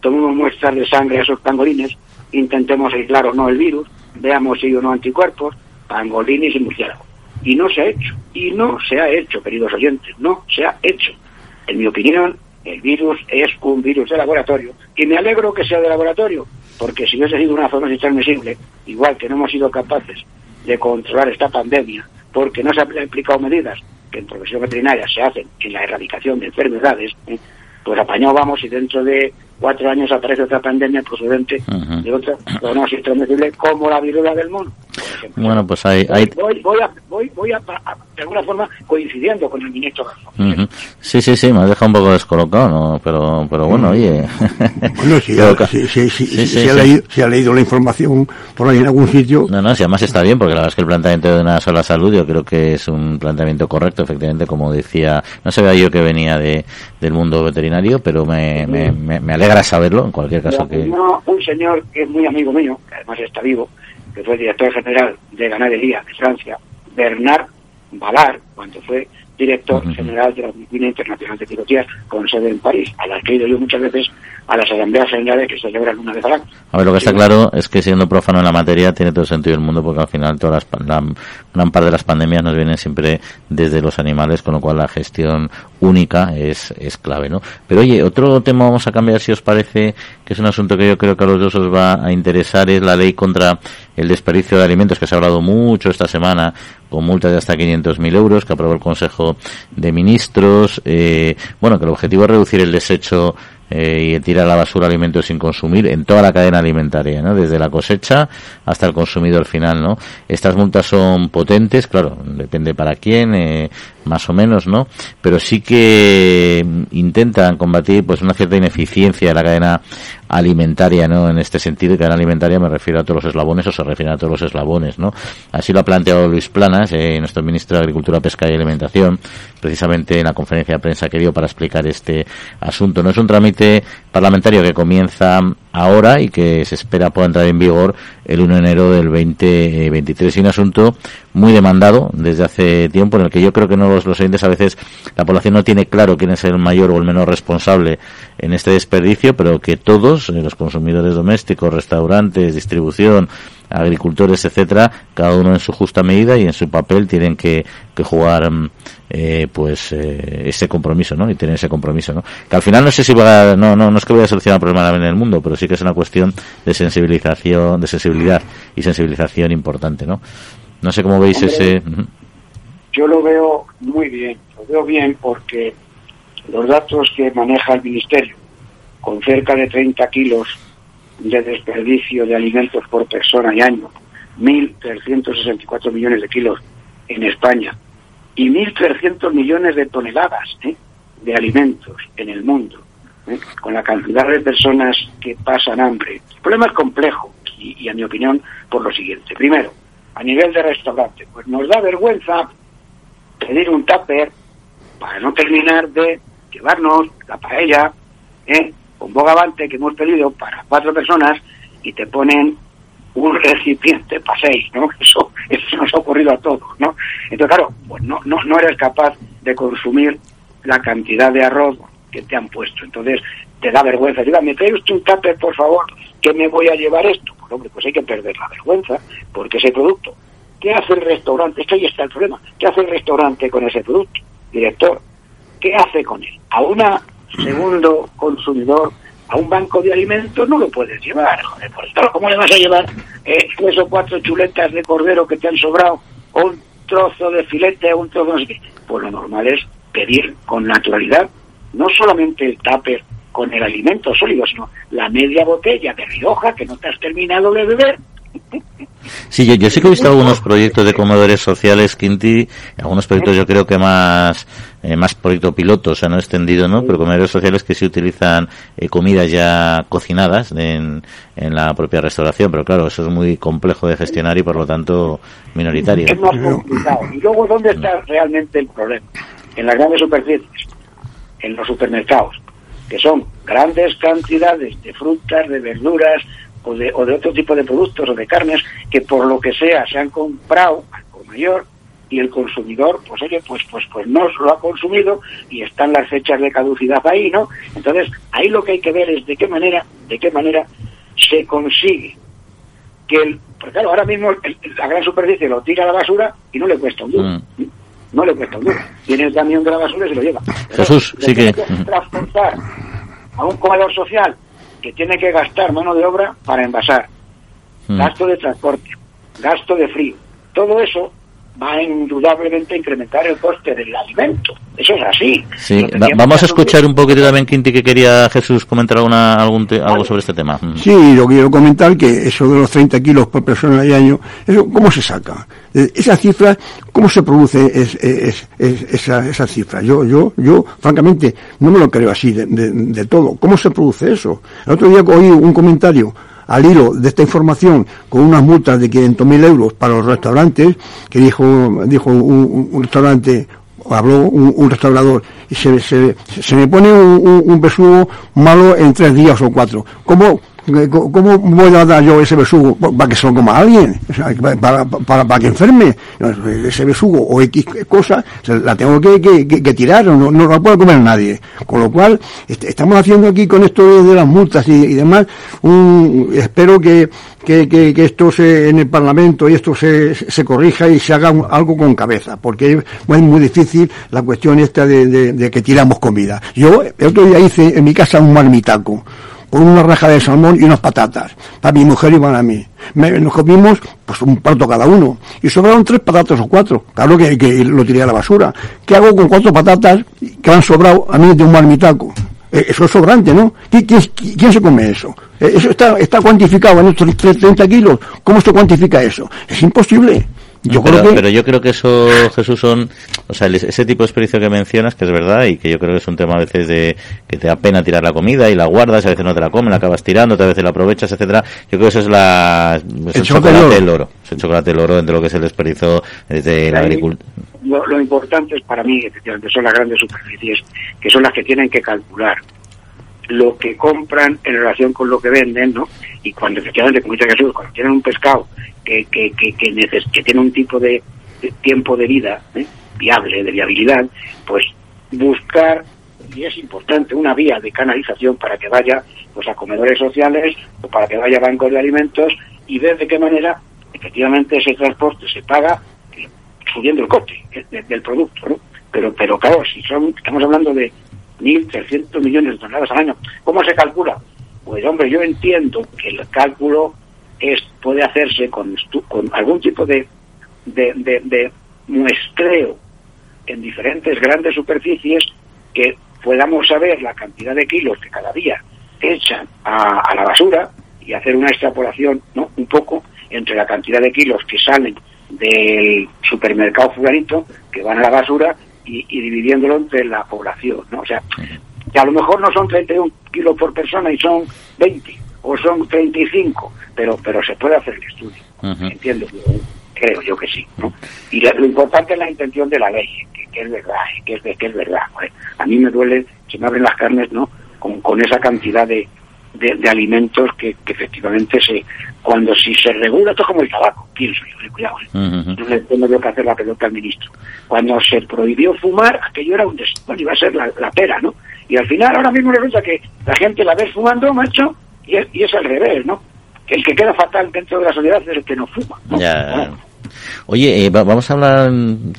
tomemos muestras de sangre a esos pangolines intentemos aislar o no el virus, veamos si hay o no anticuerpos, pangolines y murciélagos. Y no se ha hecho, y no se ha hecho, queridos oyentes, no se ha hecho. En mi opinión, el virus es un virus de laboratorio, y me alegro que sea de laboratorio, porque si hubiese sido una zona transmisible, igual que no hemos sido capaces de controlar esta pandemia, porque no se han aplicado medidas que en profesión veterinaria se hacen en la erradicación de enfermedades, ¿eh? pues apañado vamos y dentro de cuatro años aparece otra pandemia procedente de otra zoonosis transmisible como la viruela del mono. Bueno, pues hay... Voy, voy, a, voy, voy a, de alguna forma, coincidiendo con el ministro Garzón. Sí, sí, sí, me ha dejado un poco descolocado, ¿no? pero, pero bueno, oye... Bueno, si, si, si, si, ha leído, si ha leído la información por ahí en algún sitio... No, no, si además está bien, porque la verdad es que el planteamiento de una sola salud yo creo que es un planteamiento correcto, efectivamente, como decía, no sabía yo que venía de, del mundo veterinario, pero me, me, me, alegra saberlo, en cualquier caso. que... un señor que es muy amigo mío, que además está vivo, que fue director general de ganadería de Francia, Bernard Ballard, cuando fue director general de la Oficina Internacional de Pilotías con sede en París, a la que he ido yo muchas veces a las asambleas generales que se celebran una vez al año. A ver, lo que está claro es que siendo profano en la materia tiene todo el sentido del mundo porque al final todas las, la, gran parte de las pandemias nos vienen siempre desde los animales, con lo cual la gestión única es, es clave, ¿no? Pero oye, otro tema vamos a cambiar si os parece, que es un asunto que yo creo que a los dos os va a interesar, es la ley contra el desperdicio de alimentos, que se ha hablado mucho esta semana, con multas de hasta 500.000 euros, que aprobó el Consejo de Ministros. Eh, bueno, que el objetivo es reducir el desecho eh, y tirar a la basura alimentos sin consumir en toda la cadena alimentaria, ¿no? Desde la cosecha hasta el consumidor final, ¿no? Estas multas son potentes, claro, depende para quién, eh, más o menos, ¿no? Pero sí que intentan combatir, pues, una cierta ineficiencia de la cadena alimentaria, ¿no? En este sentido, y cadena alimentaria me refiero a todos los eslabones o se refiere a todos los eslabones, ¿no? Así lo ha planteado Luis Planas, eh, nuestro ministro de Agricultura, Pesca y Alimentación, precisamente en la conferencia de prensa que dio para explicar este asunto. No es un trámite parlamentario que comienza ahora y que se espera pueda entrar en vigor el 1 de enero del 2023. Y un asunto muy demandado desde hace tiempo en el que yo creo que no los, los oyentes a veces la población no tiene claro quién es el mayor o el menor responsable en este desperdicio, pero que todos, eh, los consumidores domésticos, restaurantes, distribución, agricultores, etcétera, cada uno en su justa medida y en su papel tienen que, que jugar mm, eh, pues eh, ese compromiso, ¿no? Y tener ese compromiso, ¿no? Que al final no sé si va a, no, no, no es que vaya a solucionar el problema en el mundo, pero sí que es una cuestión de sensibilización, de sensibilidad y sensibilización importante, ¿no? No sé cómo veis ese. Yo lo veo muy bien, lo veo bien porque los datos que maneja el Ministerio, con cerca de 30 kilos de desperdicio de alimentos por persona y año, 1.364 millones de kilos en España y 1.300 millones de toneladas ¿eh? de alimentos en el mundo, ¿eh? con la cantidad de personas que pasan hambre. El problema es complejo y, a mi opinión, por lo siguiente. Primero, a nivel de restaurante, pues nos da vergüenza pedir un tupper para no terminar de llevarnos la paella, ¿eh? con bogavante que hemos pedido para cuatro personas y te ponen un recipiente para seis, ¿no? Eso, eso nos ha ocurrido a todos, ¿no? Entonces, claro, pues no, no, no eres capaz de consumir la cantidad de arroz que te han puesto. Entonces, te da vergüenza. Diga, ¿me trae usted un tupper, por favor? que me voy a llevar esto? Pues, hombre, pues hay que perder la vergüenza, porque ese producto, ¿qué hace el restaurante? Es que ahí está el problema. ¿Qué hace el restaurante con ese producto? Director, ¿qué hace con él? A una segundo consumidor a un banco de alimentos no lo puedes llevar. Joder, pues, ¿cómo le vas a llevar eh, tres o cuatro chuletas de cordero que te han sobrado o un trozo de filete o un trozo de... Pues lo normal es pedir con naturalidad no solamente el tupper con el alimento sólido, sino la media botella de Rioja que no te has terminado de beber Sí, yo, yo sí que he visto algunos proyectos de comedores sociales, Quinti, algunos proyectos yo creo que más eh, más proyecto piloto, o sea, no extendido, ¿no? Pero comedores sociales que sí utilizan eh, comidas ya cocinadas en, en la propia restauración, pero claro, eso es muy complejo de gestionar y por lo tanto minoritario. Es más complicado. Y luego, ¿dónde está realmente el problema? En las grandes superficies, en los supermercados, que son grandes cantidades de frutas, de verduras, o de, o de otro tipo de productos o de carnes que por lo que sea se han comprado al por mayor y el consumidor, pues oye, pues pues pues no lo ha consumido y están las fechas de caducidad ahí, ¿no? Entonces, ahí lo que hay que ver es de qué manera, de qué manera se consigue que el, porque claro, ahora mismo la gran superficie lo tira a la basura y no le cuesta un duro. Mm. No le cuesta un duro. Tiene el camión de la basura y se lo lleva. Jesús, sí que... transportar a un comedor social que tiene que gastar mano de obra para envasar, mm. gasto de transporte, gasto de frío. Todo eso va indudablemente a incrementar el coste del alimento. Eso es así. Sí, vamos a escuchar un poquito también, Quinti, que quería Jesús comentar alguna, algún algo sobre este tema. Mm. Sí, lo quiero comentar que eso de los 30 kilos por persona y año, eso, ¿cómo se saca? Eh, esa cifra, ¿cómo se produce es, esa, esa cifra? Yo, yo, yo, francamente, no me lo creo así de, de todo. ¿Cómo se produce eso? El otro día oí un comentario al hilo de esta información con unas multas de 500.000 euros para los restaurantes, que dijo, dijo un, un restaurante, habló un, restaurador, y se, se, se me pone un, un, besugo malo en tres días o cuatro. ¿Cómo, ¿Cómo voy a dar yo ese besugo para que se lo coma alguien? para, para, para, que enferme. Ese besugo o X cosa la tengo que, que, que tirar, no, no la puede comer nadie. Con lo cual, estamos haciendo aquí con esto de, las multas y, demás, un, espero que, que, que, que, esto se, en el Parlamento y esto se, se corrija y se haga algo con cabeza, porque es muy difícil la cuestión esta de, de, de que tiramos comida. Yo el otro día hice en mi casa un marmitaco con una raja de salmón y unas patatas, para mi mujer y para mí. nos comimos pues un plato cada uno, y sobraron tres patatas o cuatro, claro que, que lo tiré a la basura. ¿Qué hago con cuatro patatas que han sobrado a mí de un marmitaco? Eh, eso es sobrante, ¿no? ¿Quién, quién, quién se come eso? Eh, eso está, está cuantificado en estos 30 kilos. ¿Cómo se cuantifica eso? Es imposible. Yo pero, creo que... pero yo creo que eso, Jesús, son, o sea, ese tipo de experiencia que mencionas, que es verdad, y que yo creo que es un tema a veces de que te da pena tirar la comida y la guardas, a veces no te la comes, la acabas tirando, a veces la aprovechas, etcétera. Yo creo que eso es la, es el, el chocolate del oro. Es el chocolate del oro dentro de lo que es el desperdicio de la agricultura. Lo, lo importante es para mí, efectivamente, son las grandes superficies, que son las que tienen que calcular lo que compran en relación con lo que venden, ¿no? Y cuando efectivamente, como dice Jesús, cuando tienen un pescado que, que, que, que, tiene un tipo de, de tiempo de vida ¿eh? viable, de viabilidad, pues buscar, y es importante, una vía de canalización para que vaya pues a comedores sociales o para que vaya a bancos de alimentos y ver de qué manera efectivamente ese transporte se paga eh, subiendo el coste eh, del producto, ¿no? Pero, pero claro, si son, estamos hablando de 1.300 millones de toneladas al año. ¿Cómo se calcula? Pues hombre, yo entiendo que el cálculo es puede hacerse con, algún tipo de, muestreo en diferentes grandes superficies que podamos saber la cantidad de kilos que cada día echan a, a la basura y hacer una extrapolación ¿no? un poco entre la cantidad de kilos que salen del supermercado fulanito que van a la basura y, y, dividiéndolo entre la población, ¿no? O sea, que a lo mejor no son 31 kilos por persona y son 20 o son 35, pero pero se puede hacer el estudio, uh -huh. entiendo, creo yo que sí, ¿no? Y la, lo importante es la intención de la ley, que, que es verdad, que es, que es verdad. A mí me duele, se me abren las carnes, ¿no? Con, con esa cantidad de, de, de alimentos que, que, efectivamente se cuando si se regula esto es como el tabaco pienso yo cuidado ¿eh? uh -huh. no le tengo que hacer la pelota al ministro cuando se prohibió fumar aquello era un des... bueno iba a ser la, la, pera no y al final ahora mismo resulta que la gente la ve fumando macho y es, y es al revés no que el que queda fatal dentro de la sociedad es el que no fuma ¿no? Yeah. Oye, eh, vamos a hablar,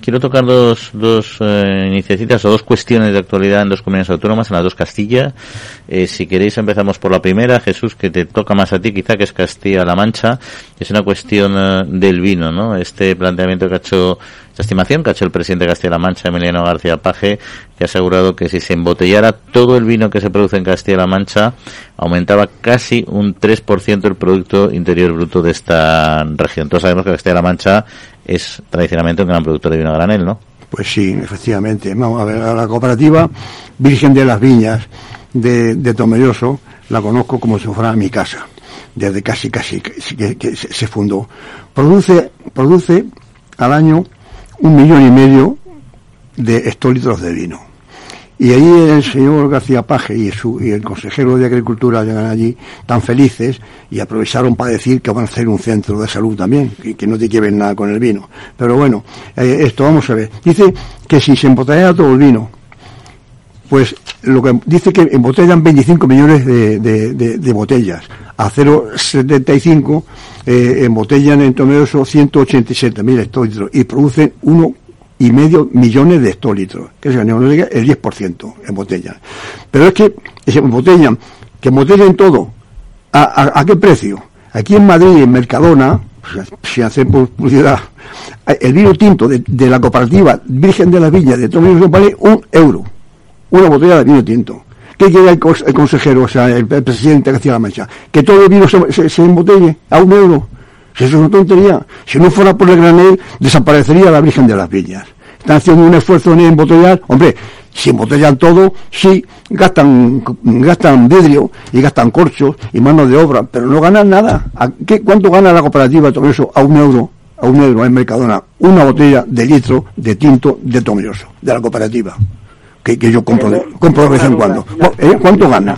quiero tocar dos, dos eh, iniciativas o dos cuestiones de actualidad en dos comunidades autónomas, en las dos Castilla. Eh, si queréis empezamos por la primera, Jesús, que te toca más a ti quizá, que es Castilla-La Mancha. Es una cuestión del vino, ¿no? Este planteamiento que ha hecho estimación que ha hecho el presidente de Castilla-La Mancha, Emiliano García Paje, que ha asegurado que si se embotellara todo el vino que se produce en Castilla-La Mancha, aumentaba casi un 3% el Producto Interior Bruto de esta región. Todos sabemos que Castilla-La Mancha es tradicionalmente un gran productor de vino a granel, ¿no? Pues sí, efectivamente. Vamos a ver, la cooperativa Virgen de las Viñas de, de Tomelloso la conozco como si fuera mi casa, desde casi, casi que, que se fundó. Produce, produce al año un millón y medio de hectolitros de vino. Y ahí el señor García Paje y, su, y el consejero de Agricultura llegan allí tan felices y aprovecharon para decir que van a hacer un centro de salud también, que, que no te lleven nada con el vino. Pero bueno, eh, esto vamos a ver. Dice que si se embotellara todo el vino, pues lo que dice que embotellan 25 millones de, botellas. A 0,75 eh, embotellan en Tomeroso 187 mil hectolitros y producen uno y medio millones de hectolitros, que es el 10% en botellas. Pero es que se embotellan, que embotellen todo, ¿a, qué precio? Aquí en Madrid, en Mercadona, si hacen publicidad, el vino tinto de, de, la cooperativa Virgen de la Villa de Tomeroso vale un euro, una botella de vino tinto. ¿Qué quiere el, consejero, o sea, el, el presidente de Castilla-La Mancha? Que todo el vino se, embotelle a un euro. Si eso es una tontería. Si no fuera por el granel, desaparecería la Virgen de las Villas. Están haciendo un esfuerzo en embotellar. Hombre, si embotellan todo, sí, gastan, gastan vidrio y gastan corchos y mano de obra, pero no ganan nada. ¿Qué, ¿Cuánto gana la cooperativa todo eso a un euro? A un euro en Mercadona. Una botella de litro de tinto de Tomelloso, de la cooperativa que, que yo compro, de, compro de vez en cuando. ¿Eh? ¿Cuánto gana?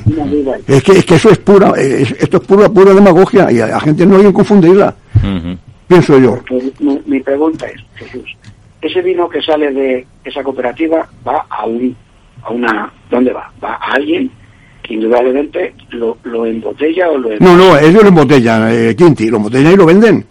Es que, es que eso es pura, es, esto es pura, pura demagogia y a la gente no hay que confundirla. Uh -huh. Pienso yo. Mi, mi, pregunta es, Jesús, ese vino que sale de esa cooperativa va a un, a una, ¿dónde va? Va a alguien que indudablemente lo, lo embotella o lo No, no, ellos lo embotellan, eh, Quinti, lo embotellan y lo venden.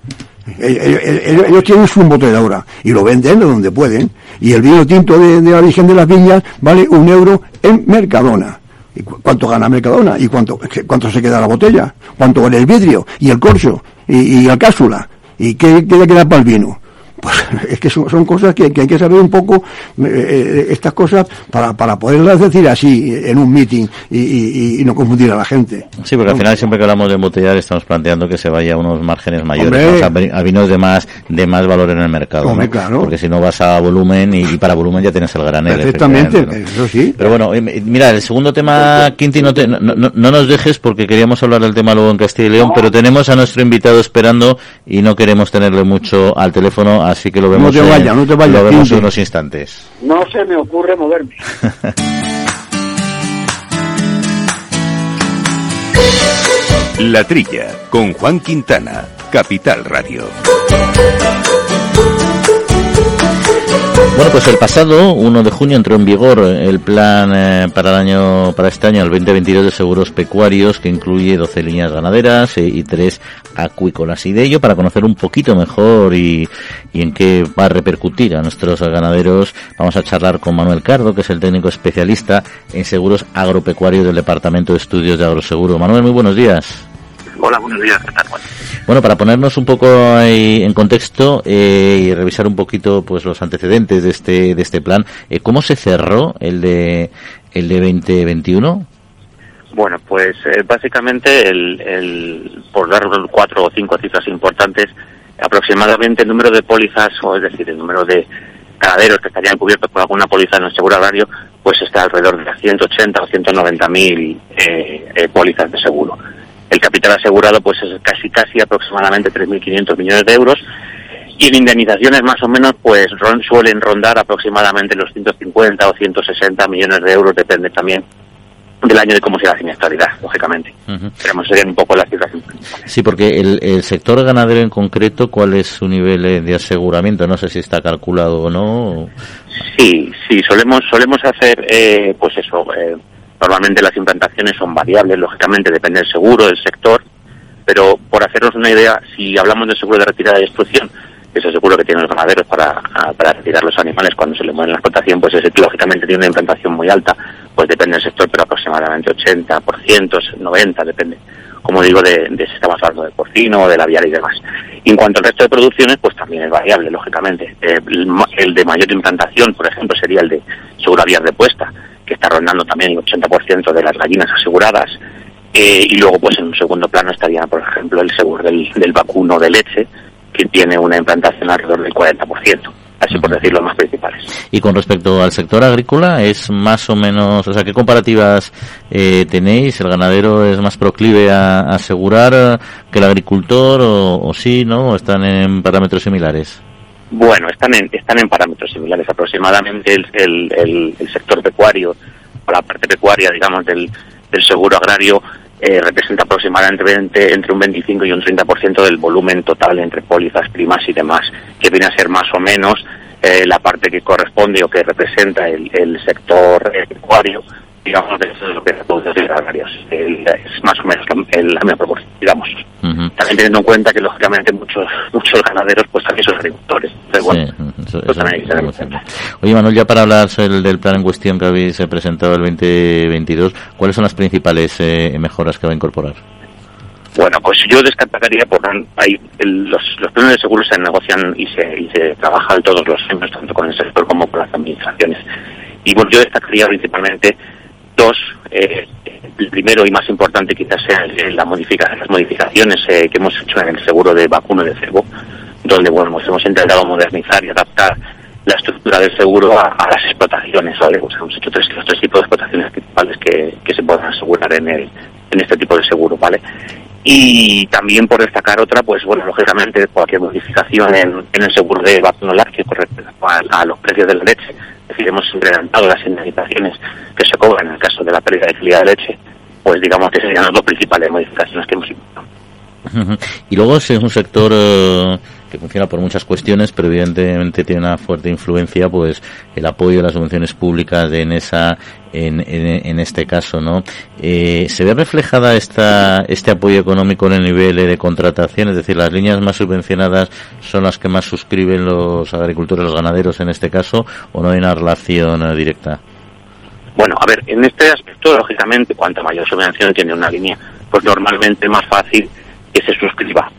Ellos, ellos, ellos, tienen su embotelladora y lo venden de donde pueden. Y el vino tinto de, la Virgen de las Viñas vale un euro en Mercadona. ¿Y cuánto gana Mercadona? ¿Y cuánto, cuánto se queda la botella? ¿Cuánto vale el vidrio? ¿Y el corcho? ¿Y, y la cápsula? ¿Y qué, qué le queda para el vino? Pues es que son, son cosas que, que, hay que saber un poco eh, eh, estas cosas para, para poderlas decir así en un meeting y, y, y, no confundir a la gente. Sí, porque al final siempre que hablamos de embotellar estamos planteando que se vaya a unos márgenes mayores, a vinos de más de más valor en el mercado. Hombre, ¿no? claro. Porque si no vas a volumen y, y para volumen ya tienes el granel. Perfectamente, ¿no? eso sí. Pero bueno, eh, mira, el segundo tema, Quinti, no, te, no, no, no, nos dejes porque queríamos hablar del tema luego en Castilla y León, pero tenemos a nuestro invitado esperando y no queremos tenerle mucho al teléfono, así que lo vemos. No te vayas, no te vayas. Lo vemos en unos instantes. No se me ocurre moverme. La Trilla, con Juan Quintana, Capital Radio. Bueno, pues el pasado 1 de junio entró en vigor el plan eh, para el año para este año, el 2022 de seguros pecuarios, que incluye 12 líneas ganaderas eh, y 3 acuícolas. Y de ello, para conocer un poquito mejor y, y, en qué va a repercutir a nuestros ganaderos, vamos a charlar con Manuel Cardo, que es el técnico especialista en seguros agropecuarios del Departamento de Estudios de Agroseguro. Manuel, muy buenos días. Hola, buenos días, ¿qué tal? Bueno, para ponernos un poco en contexto eh, y revisar un poquito pues los antecedentes de este de este plan, eh, ¿cómo se cerró el de el de 2021? Bueno, pues eh, básicamente el, el por dar cuatro o cinco cifras importantes, aproximadamente el número de pólizas, o es decir, el número de ganaderos que estarían cubiertos por alguna póliza en el seguro agrario, pues está alrededor de las 180 o 190 mil eh, eh, pólizas de seguro el capital asegurado pues es casi casi aproximadamente 3.500 millones de euros y en indemnizaciones más o menos pues ron, suelen rondar aproximadamente los 150 o 160 millones de euros, depende también del año de cómo sea la siniestralidad, lógicamente. Uh -huh. Pero serían un poco las cifras. Sí, porque el, el, sector ganadero en concreto, ¿cuál es su nivel de aseguramiento? No sé si está calculado o no. Sí, sí, solemos solemos hacer, eh, pues eso, eh, Normalmente las implantaciones son variables, lógicamente depende del seguro, del sector, pero por hacernos una idea, si hablamos de seguro de retirada y destrucción, ese seguro que tienen los ganaderos para, para retirar los animales cuando se les muere la explotación, pues ese lógicamente tiene una implantación muy alta, pues depende del sector, pero aproximadamente 80%, 90%, depende, como digo, de, de si estamos hablando de porcino de aviar y demás. En cuanto al resto de producciones, pues también es variable, lógicamente. Eh, el, de mayor implantación, por ejemplo, sería el de seguro aviar de puesta, que está rondando también el 80% de las gallinas aseguradas. Eh, y luego, pues en un segundo plano estaría, por ejemplo, el seguro del, del vacuno de leche, que tiene una implantación alrededor del 40%, así por decir los más principales. Y con respecto al sector agrícola, ¿es más o menos, o sea, qué comparativas eh, tenéis? ¿El ganadero es más proclive a, asegurar que el agricultor o, sí, no? ¿O están en parámetros similares? Bueno, están en, están en parámetros similares. Aproximadamente el, el, sector pecuario, o la parte pecuaria, digamos, del, del seguro agrario eh, representa aproximadamente entre un 25 y un 30% del volumen total entre pólizas, primas y demás, que viene a ser más o menos eh, la parte que corresponde o que representa el, el sector pecuario digamos, de lo que es agrarios. es más o menos la, misma proporción, digamos. También teniendo en cuenta que, lógicamente, muchos muchos ganaderos pues también son agricultores. Oye, Manuel, ya para hablar del plan en cuestión que habéis presentado el 2022, ¿cuáles son las principales eh, mejoras que va a incorporar? Bueno, pues yo destacaría, por hay los, los planes de seguro se negocian y se, y se trabajan todos los años, tanto con el sector como con las administraciones. Y bueno, yo destacaría principalmente Dos, eh, el primero y más importante quizás sea la las modificaciones eh, que hemos hecho en el seguro de vacuno de cebo, donde bueno, hemos intentado modernizar y adaptar la estructura del seguro a, las explotaciones, ¿vale? Pues hemos hecho tres, tres tipos de explotaciones principales que, que se puedan asegurar en, el, en este tipo de seguro, ¿vale? Y también por destacar otra, pues bueno, lógicamente cualquier modificación en, el seguro de vacuno lácteo con respecto a, los precios de la leche, es decir, hemos incrementado las indemnizaciones que se cobran en el caso de la pérdida de calidad de leche, pues digamos que serían las dos principales modificaciones que hemos implementado. Y luego es un sector eh, que funciona por muchas cuestiones, pero evidentemente tiene una fuerte influencia, pues el apoyo de las subvenciones públicas de ENESA en, en, este caso, ¿no? Eh, ¿Se ve reflejada esta, este apoyo económico en el nivel de contratación? Es decir, las líneas más subvencionadas son las que más suscriben los agricultores, los ganaderos en este caso, o no hay una relación eh, directa? Bueno, a ver, en este aspecto, lógicamente, cuanta mayor subvención tiene una línea, pues normalmente más fácil que se suscriba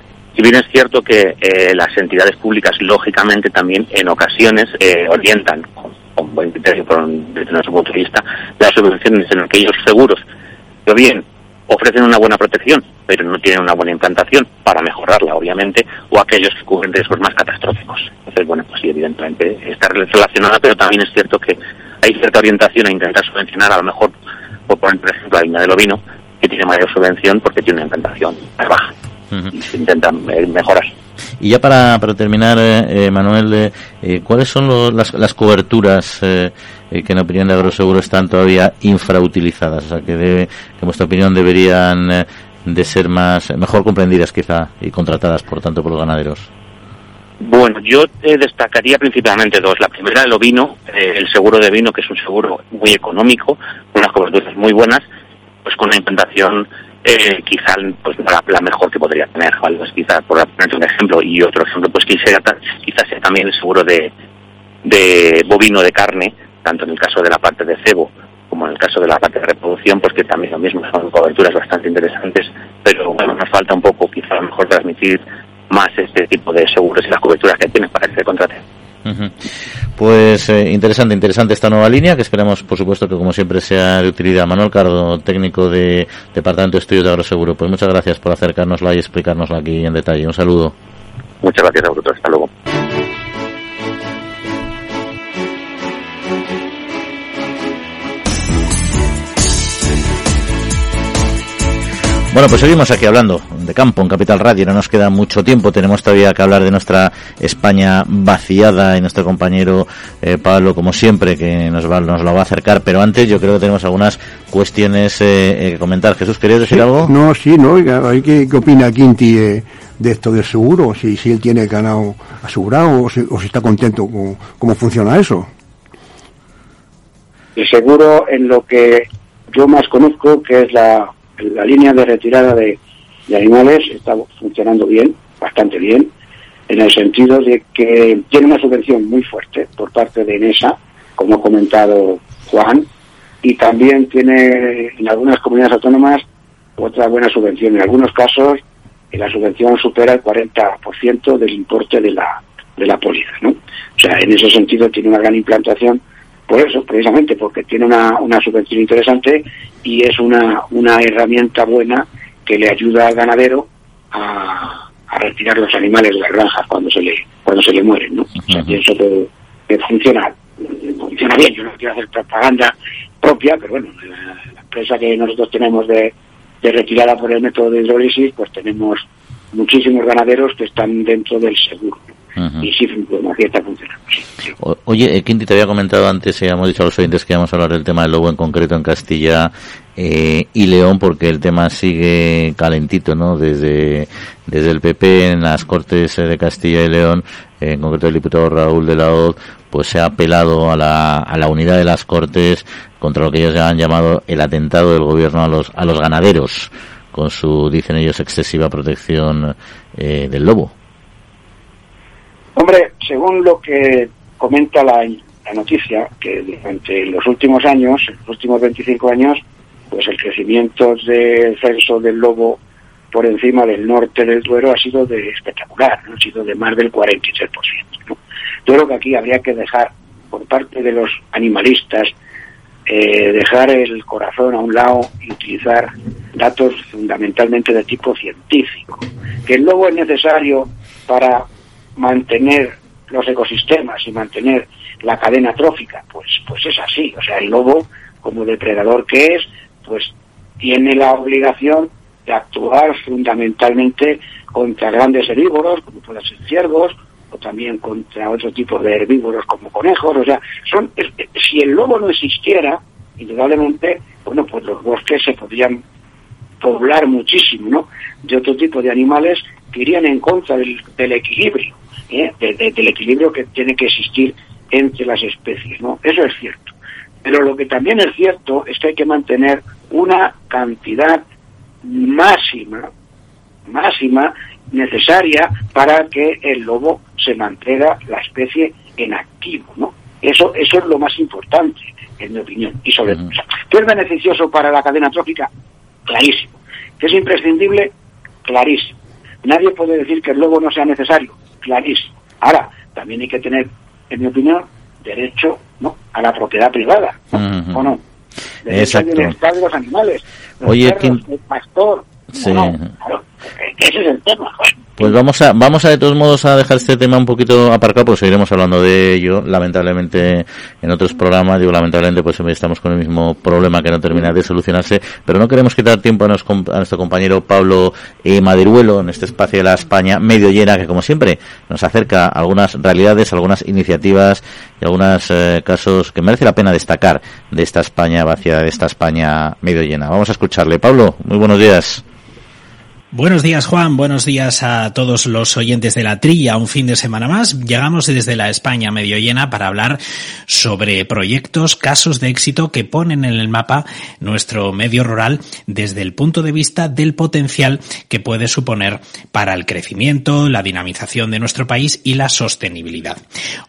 si bien es cierto que eh, las entidades públicas, lógicamente, también en ocasiones eh, orientan, con, buen criterio desde nuestro punto de vista, las subvenciones en aquellos seguros que bien ofrecen una buena protección, pero no tienen una buena implantación para mejorarla, obviamente, o aquellos que cubren riesgos más catastróficos. Entonces, bueno, pues sí, evidentemente está relacionada, pero también es cierto que hay cierta orientación a intentar subvencionar, a lo mejor, por poner, por ejemplo, la línea del ovino, que tiene mayor subvención porque tiene una implantación más baja intentan eh, mejorar. Y ya para, para terminar, eh, eh Manuel, eh, ¿cuáles son las, las, coberturas que en opinión de Agroseguro están todavía infrautilizadas? O sea, que, debe, que en vuestra opinión deberían de ser más mejor comprendidas quizá y contratadas, por tanto, por los ganaderos. Bueno, yo destacaría principalmente dos. La primera, el ovino, el seguro de vino, que es un seguro muy económico, con unas coberturas muy buenas, pues con una implantación eh, quizá pues la, mejor que podría tener, ¿vale? Pues quizá por poner un ejemplo y otro ejemplo, pues quizá, quizás sea también el seguro de, de bovino de carne, tanto en el caso de la parte de cebo como en el caso de la parte de reproducción, pues que también lo mismo son coberturas bastante interesantes, pero bueno, nos falta un poco quizá a lo mejor transmitir más este tipo de seguros y las coberturas que tienen para Pues eh, interesante, interesante esta nueva línea que esperamos, por supuesto, que como siempre sea de utilidad. Manuel Cardo, técnico de Departamento de Estudios de Agroseguro, pues muchas gracias por acercárnosla y explicárnosla aquí en detalle. Un saludo. Muchas gracias a vosotros. Hasta luego. Bueno, pues seguimos aquí hablando de campo en Capital Radio. No nos queda mucho tiempo. Tenemos todavía que hablar de nuestra España vaciada y nuestro compañero eh, Pablo, como siempre, que nos, va, nos lo va a acercar. Pero antes yo creo que tenemos algunas cuestiones eh, eh que comentar. Jesús, ¿querías decir algo? No, sí, no. ¿Qué, qué opina Quinti de, esto del seguro? Si, si él tiene ganado asegurado o si, o si está contento con cómo funciona eso. El seguro en lo que yo más conozco, que es la la línea de retirada de, animales está funcionando bien, bastante bien. en el sentido de que tiene una subvención muy fuerte por parte de ENESA, como ha comentado Juan, y también tiene en algunas comunidades autónomas otra buena subvención. En algunos casos la subvención supera el 40% del importe de la, de la póliza, ¿no? O sea, en ese sentido tiene una gran implantación por eso, precisamente, porque tiene una, una subvención interesante y es una, una herramienta buena que le ayuda al ganadero a, a retirar los animales de las granjas cuando se le cuando se le mueren, ¿no? O sea, pienso que, que funciona funciona bien. Yo no quiero hacer propaganda propia, pero bueno, la, la empresa que nosotros tenemos de, de retirada por el método de hidrólisis, pues tenemos muchísimos ganaderos que están dentro del seguro. Y sí funciona, sí está funcionando. sí. O- Oye, eh, Quinti, te había comentado antes, y hemos dicho a los oyentes que íbamos a hablar del tema del lobo en concreto en Castilla eh, y León, porque el tema sigue calentito, ¿no? Desde, desde el PP en las Cortes eh, de Castilla y León, eh, en concreto el diputado Raúl de la Hoz, pues se ha apelado a la, a la unidad de las Cortes contra lo que ellos ya han llamado el atentado del gobierno a los, a los ganaderos, con su, dicen ellos, excesiva protección eh, del lobo. Hombre, según lo que comenta la, la noticia, que durante los últimos años, los últimos 25 años, pues el crecimiento del censo del lobo por encima del norte del Duero ha sido de espectacular, ha sido de más del 43%. ¿no? Yo creo que aquí habría que dejar, por parte de los animalistas, eh, dejar el corazón a un lado y utilizar datos fundamentalmente de tipo científico. Que el lobo es necesario para mantener los ecosistemas y mantener la cadena trófica, pues, pues es así. O sea, el lobo, como depredador que es, pues tiene la obligación de actuar fundamentalmente contra grandes herbívoros, como pueden ser ciervos, o también contra otro tipo de herbívoros como conejos. O sea, son si el lobo no existiera, indudablemente, bueno, pues los bosques se podrían poblar muchísimo, ¿no? De otro tipo de animales que irían en contra del equilibrio, ¿eh? De- de- del equilibrio que tiene que existir entre las especies, ¿no? Eso es cierto. Pero lo que también es cierto es que hay que mantener una cantidad máxima, máxima necesaria para que el lobo se mantenga la especie en activo, ¿no? Eso, eso es lo más importante, en mi opinión. Y sobre todo, ¿qué es beneficioso para la cadena trófica? Clarísimo. ¿Que es imprescindible? Clarísimo. Nadie puede decir que el lobo no sea necesario. Clarísimo. Ahora, también hay que tener, en mi opinión, derecho ¿no? a la propiedad privada. ¿O no? Derecho al Exacto. bienestar de los animales. Los Oye, perros, Kim- el pastor. Sí. ¿o no? Claro, ese es el tema. Pues vamos a, vamos a de todos modos a dejar este tema un poquito aparcado, pues seguiremos hablando de ello, lamentablemente en otros programas, digo lamentablemente pues estamos con el mismo problema que no termina de solucionarse, pero no queremos quitar tiempo a, nuestro compañero Pablo eh, Madiruelo en este espacio de la España medio llena, que como siempre nos acerca algunas realidades, algunas iniciativas y algunos eh, casos que merece la pena destacar de esta España vacía, de esta España medio llena. Vamos a escucharle. Pablo, muy buenos días. Buenos días Juan, buenos días a todos los oyentes de la trilla, un fin de semana más. Llegamos desde la España medio llena para hablar sobre proyectos, casos de éxito que ponen en el mapa nuestro medio rural desde el punto de vista del potencial que puede suponer para el crecimiento, la dinamización de nuestro país y la sostenibilidad.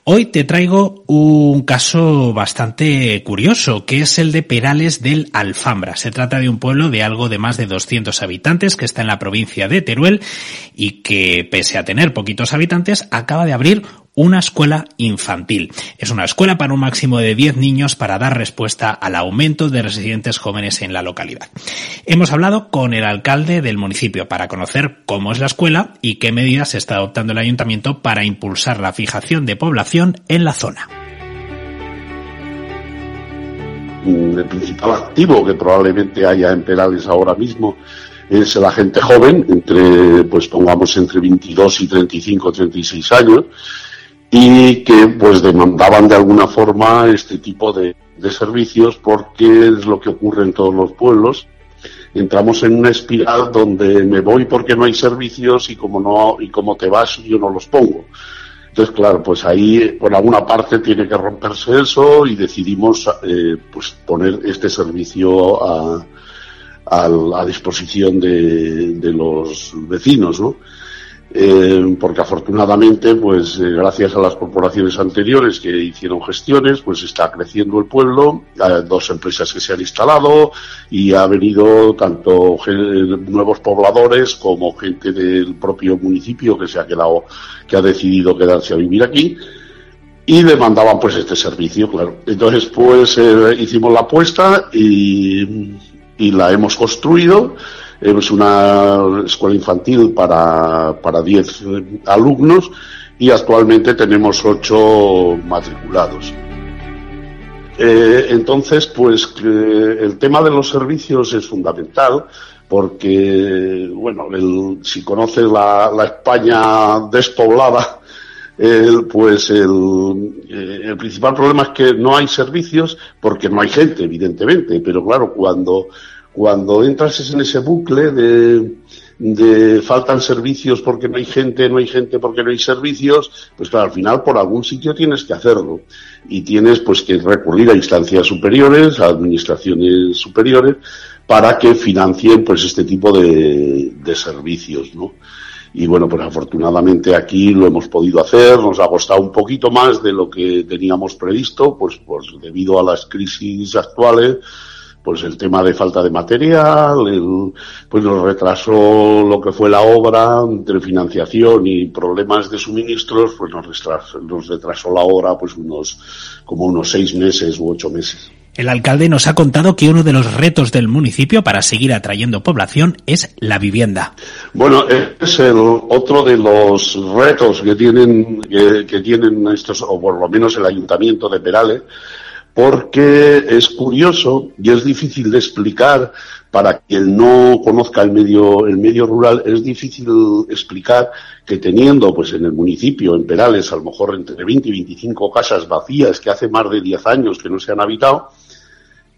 Hoy te traigo un caso bastante curioso, que es el de Perales del Alfambra. Se trata de un pueblo de algo de más de 200 habitantes que está en la provincia de Teruel y que, pese a tener poquitos habitantes, acaba de abrir una escuela infantil. Es una escuela para un máximo de 10 niños para dar respuesta al aumento de residentes jóvenes en la localidad. Hemos hablado con el alcalde del municipio para conocer cómo es la escuela y qué medidas está adoptando el ayuntamiento para impulsar la fijación de población en la zona. Mm, el principal activo que probablemente haya en Perales ahora mismo es la gente joven, entre, pues pongamos entre 22 y 35, 36 años, y que pues demandaban de alguna forma este tipo de, de servicios porque es lo que ocurre en todos los pueblos. Entramos en una espiral donde me voy porque no hay servicios y como no, y como te vas yo no los pongo. Entonces, claro, pues ahí por alguna parte tiene que romperse eso y decidimos eh, pues poner este servicio a, a, a disposición de, los vecinos, ¿no? eh, porque afortunadamente, pues eh, gracias a las corporaciones anteriores que hicieron gestiones, pues está creciendo el pueblo, hay dos empresas que se han instalado y ha venido tanto nuevos pobladores como gente del propio municipio que se ha quedado, que ha decidido quedarse a vivir aquí y demandaban pues este servicio, claro. Entonces pues eh, hicimos la apuesta y, y la hemos construido es una escuela infantil para, para 10 alumnos y actualmente tenemos 8 matriculados. Eh, entonces, pues el tema de los servicios es fundamental porque, bueno, si conoces la, España despoblada, pues el, eh, el, principal problema es que no hay servicios porque no hay gente, evidentemente, pero claro, cuando cuando entras en ese bucle de, de faltan servicios porque no hay gente, no hay gente porque no hay servicios, pues claro, al final por algún sitio tienes que hacerlo. Y tienes pues que recurrir a instancias superiores, a administraciones superiores, para que financien pues este tipo de, de servicios, ¿no? Y bueno, pues afortunadamente aquí lo hemos podido hacer, nos ha costado un poquito más de lo que teníamos previsto, pues, pues debido a las crisis actuales, pues el tema de falta de material, el, pues nos retrasó lo que fue la obra entre financiación y problemas de suministros, pues nos retrasó, nos retrasó la obra pues unos como unos seis meses u ocho meses. El alcalde nos ha contado que uno de los retos del municipio para seguir atrayendo población es la vivienda. Bueno, es el otro de los retos que tienen que, que tienen estos o por lo menos el ayuntamiento de Perales porque es curioso y es difícil de explicar para quien no conozca el medio, el medio rural, es difícil explicar que teniendo pues en el municipio, en Perales, a lo mejor entre 20 y 25 casas vacías que hace más de 10 años que no se han habitado,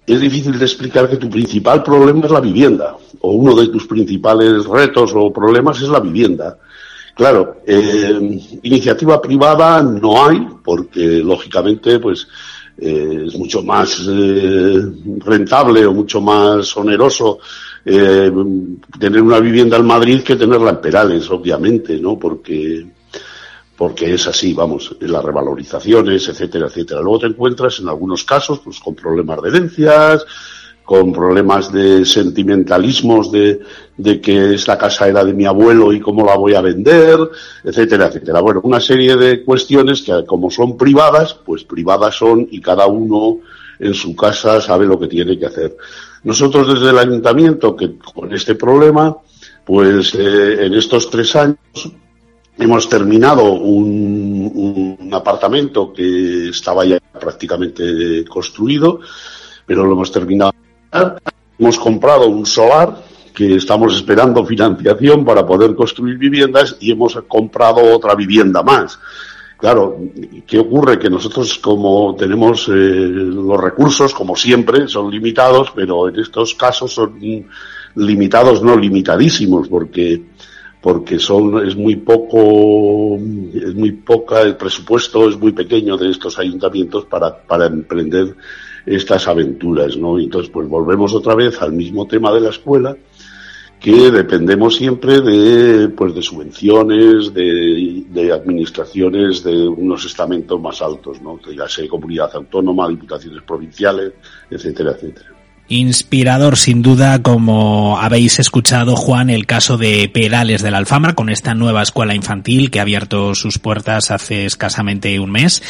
es difícil de explicar que tu principal problema es la vivienda, o uno de tus principales retos o problemas es la vivienda. Claro, eh, iniciativa privada no hay, porque lógicamente, pues, eh, es mucho más eh, rentable o mucho más oneroso eh, tener una vivienda en Madrid que tenerla en Perales, obviamente, ¿no? Porque porque es así, vamos, las revalorizaciones, etcétera, etcétera. Luego te encuentras en algunos casos pues con problemas de herencias, con problemas de sentimentalismos de, de que esta casa era de mi abuelo y cómo la voy a vender, etcétera, etcétera. Bueno, una serie de cuestiones que como son privadas, pues privadas son y cada uno en su casa sabe lo que tiene que hacer. Nosotros desde el ayuntamiento, que con este problema, pues eh, en estos tres años hemos terminado un, un apartamento que estaba ya prácticamente construido, pero lo hemos terminado Hemos comprado un solar que estamos esperando financiación para poder construir viviendas y hemos comprado otra vivienda más. Claro, ¿qué ocurre? Que nosotros como tenemos eh, los recursos, como siempre, son limitados, pero en estos casos son limitados, no limitadísimos, porque porque son es muy poco es muy poca el presupuesto es muy pequeño de estos ayuntamientos para para emprender estas aventuras, ¿no? Entonces, pues volvemos otra vez al mismo tema de la escuela, que dependemos siempre de, pues, de subvenciones, de, administraciones de unos estamentos más altos, ¿no? Ya sea comunidad autónoma, diputaciones provinciales, etcétera, etcétera. Inspirador, sin duda, como habéis escuchado, Juan, el caso de Perales de la Alfambra, con esta nueva escuela infantil que ha abierto sus puertas hace escasamente un mes.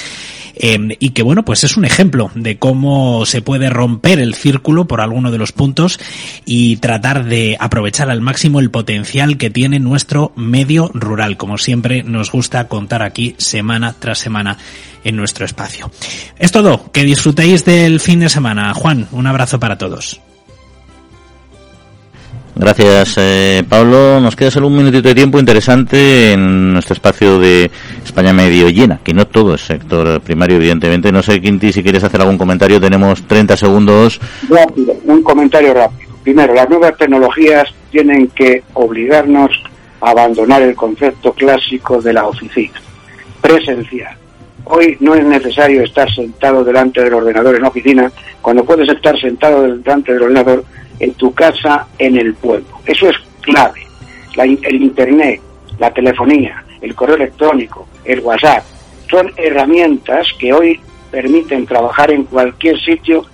Eh, y que, bueno, pues es un ejemplo de cómo se puede romper el círculo por alguno de los puntos y tratar de aprovechar al máximo el potencial que tiene nuestro medio rural, como siempre nos gusta contar aquí semana tras semana en nuestro espacio. Es todo, que disfrutéis del fin de semana. Juan, un abrazo para todos. Gracias, eh, Pablo. Nos queda solo un minutito de tiempo interesante en nuestro espacio de España medio llena, que no todo es sector primario, evidentemente. No sé, Quinti, si quieres hacer algún comentario, tenemos 30 segundos. Rápido, un comentario rápido. Primero, las nuevas tecnologías tienen que obligarnos a abandonar el concepto clásico de la oficina, presencial. Hoy no es necesario estar sentado delante del ordenador en la oficina, cuando puedes estar sentado delante del ordenador en tu casa, en el pueblo. Eso es clave. el Internet, la telefonía, el correo electrónico, el WhatsApp, son herramientas que hoy permiten trabajar en cualquier sitio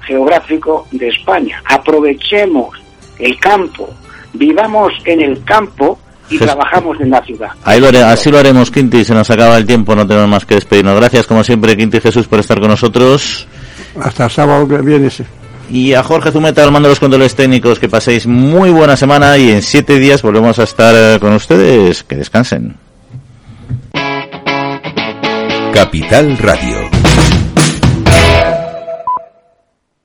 geográfico de España. Aprovechemos el campo, vivamos en el campo y trabajamos en la ciudad. Ahí lo así lo haremos, Quinti. Se nos acaba el tiempo, no tenemos más que despedirnos. Gracias, como siempre, Quinti Jesús, por estar con nosotros. Hasta sábado que viene. Y a Jorge Zumeta, al mando de los controles técnicos, que paséis muy buena semana y en siete días volvemos a estar eh, con ustedes. Que descansen. Capital Radio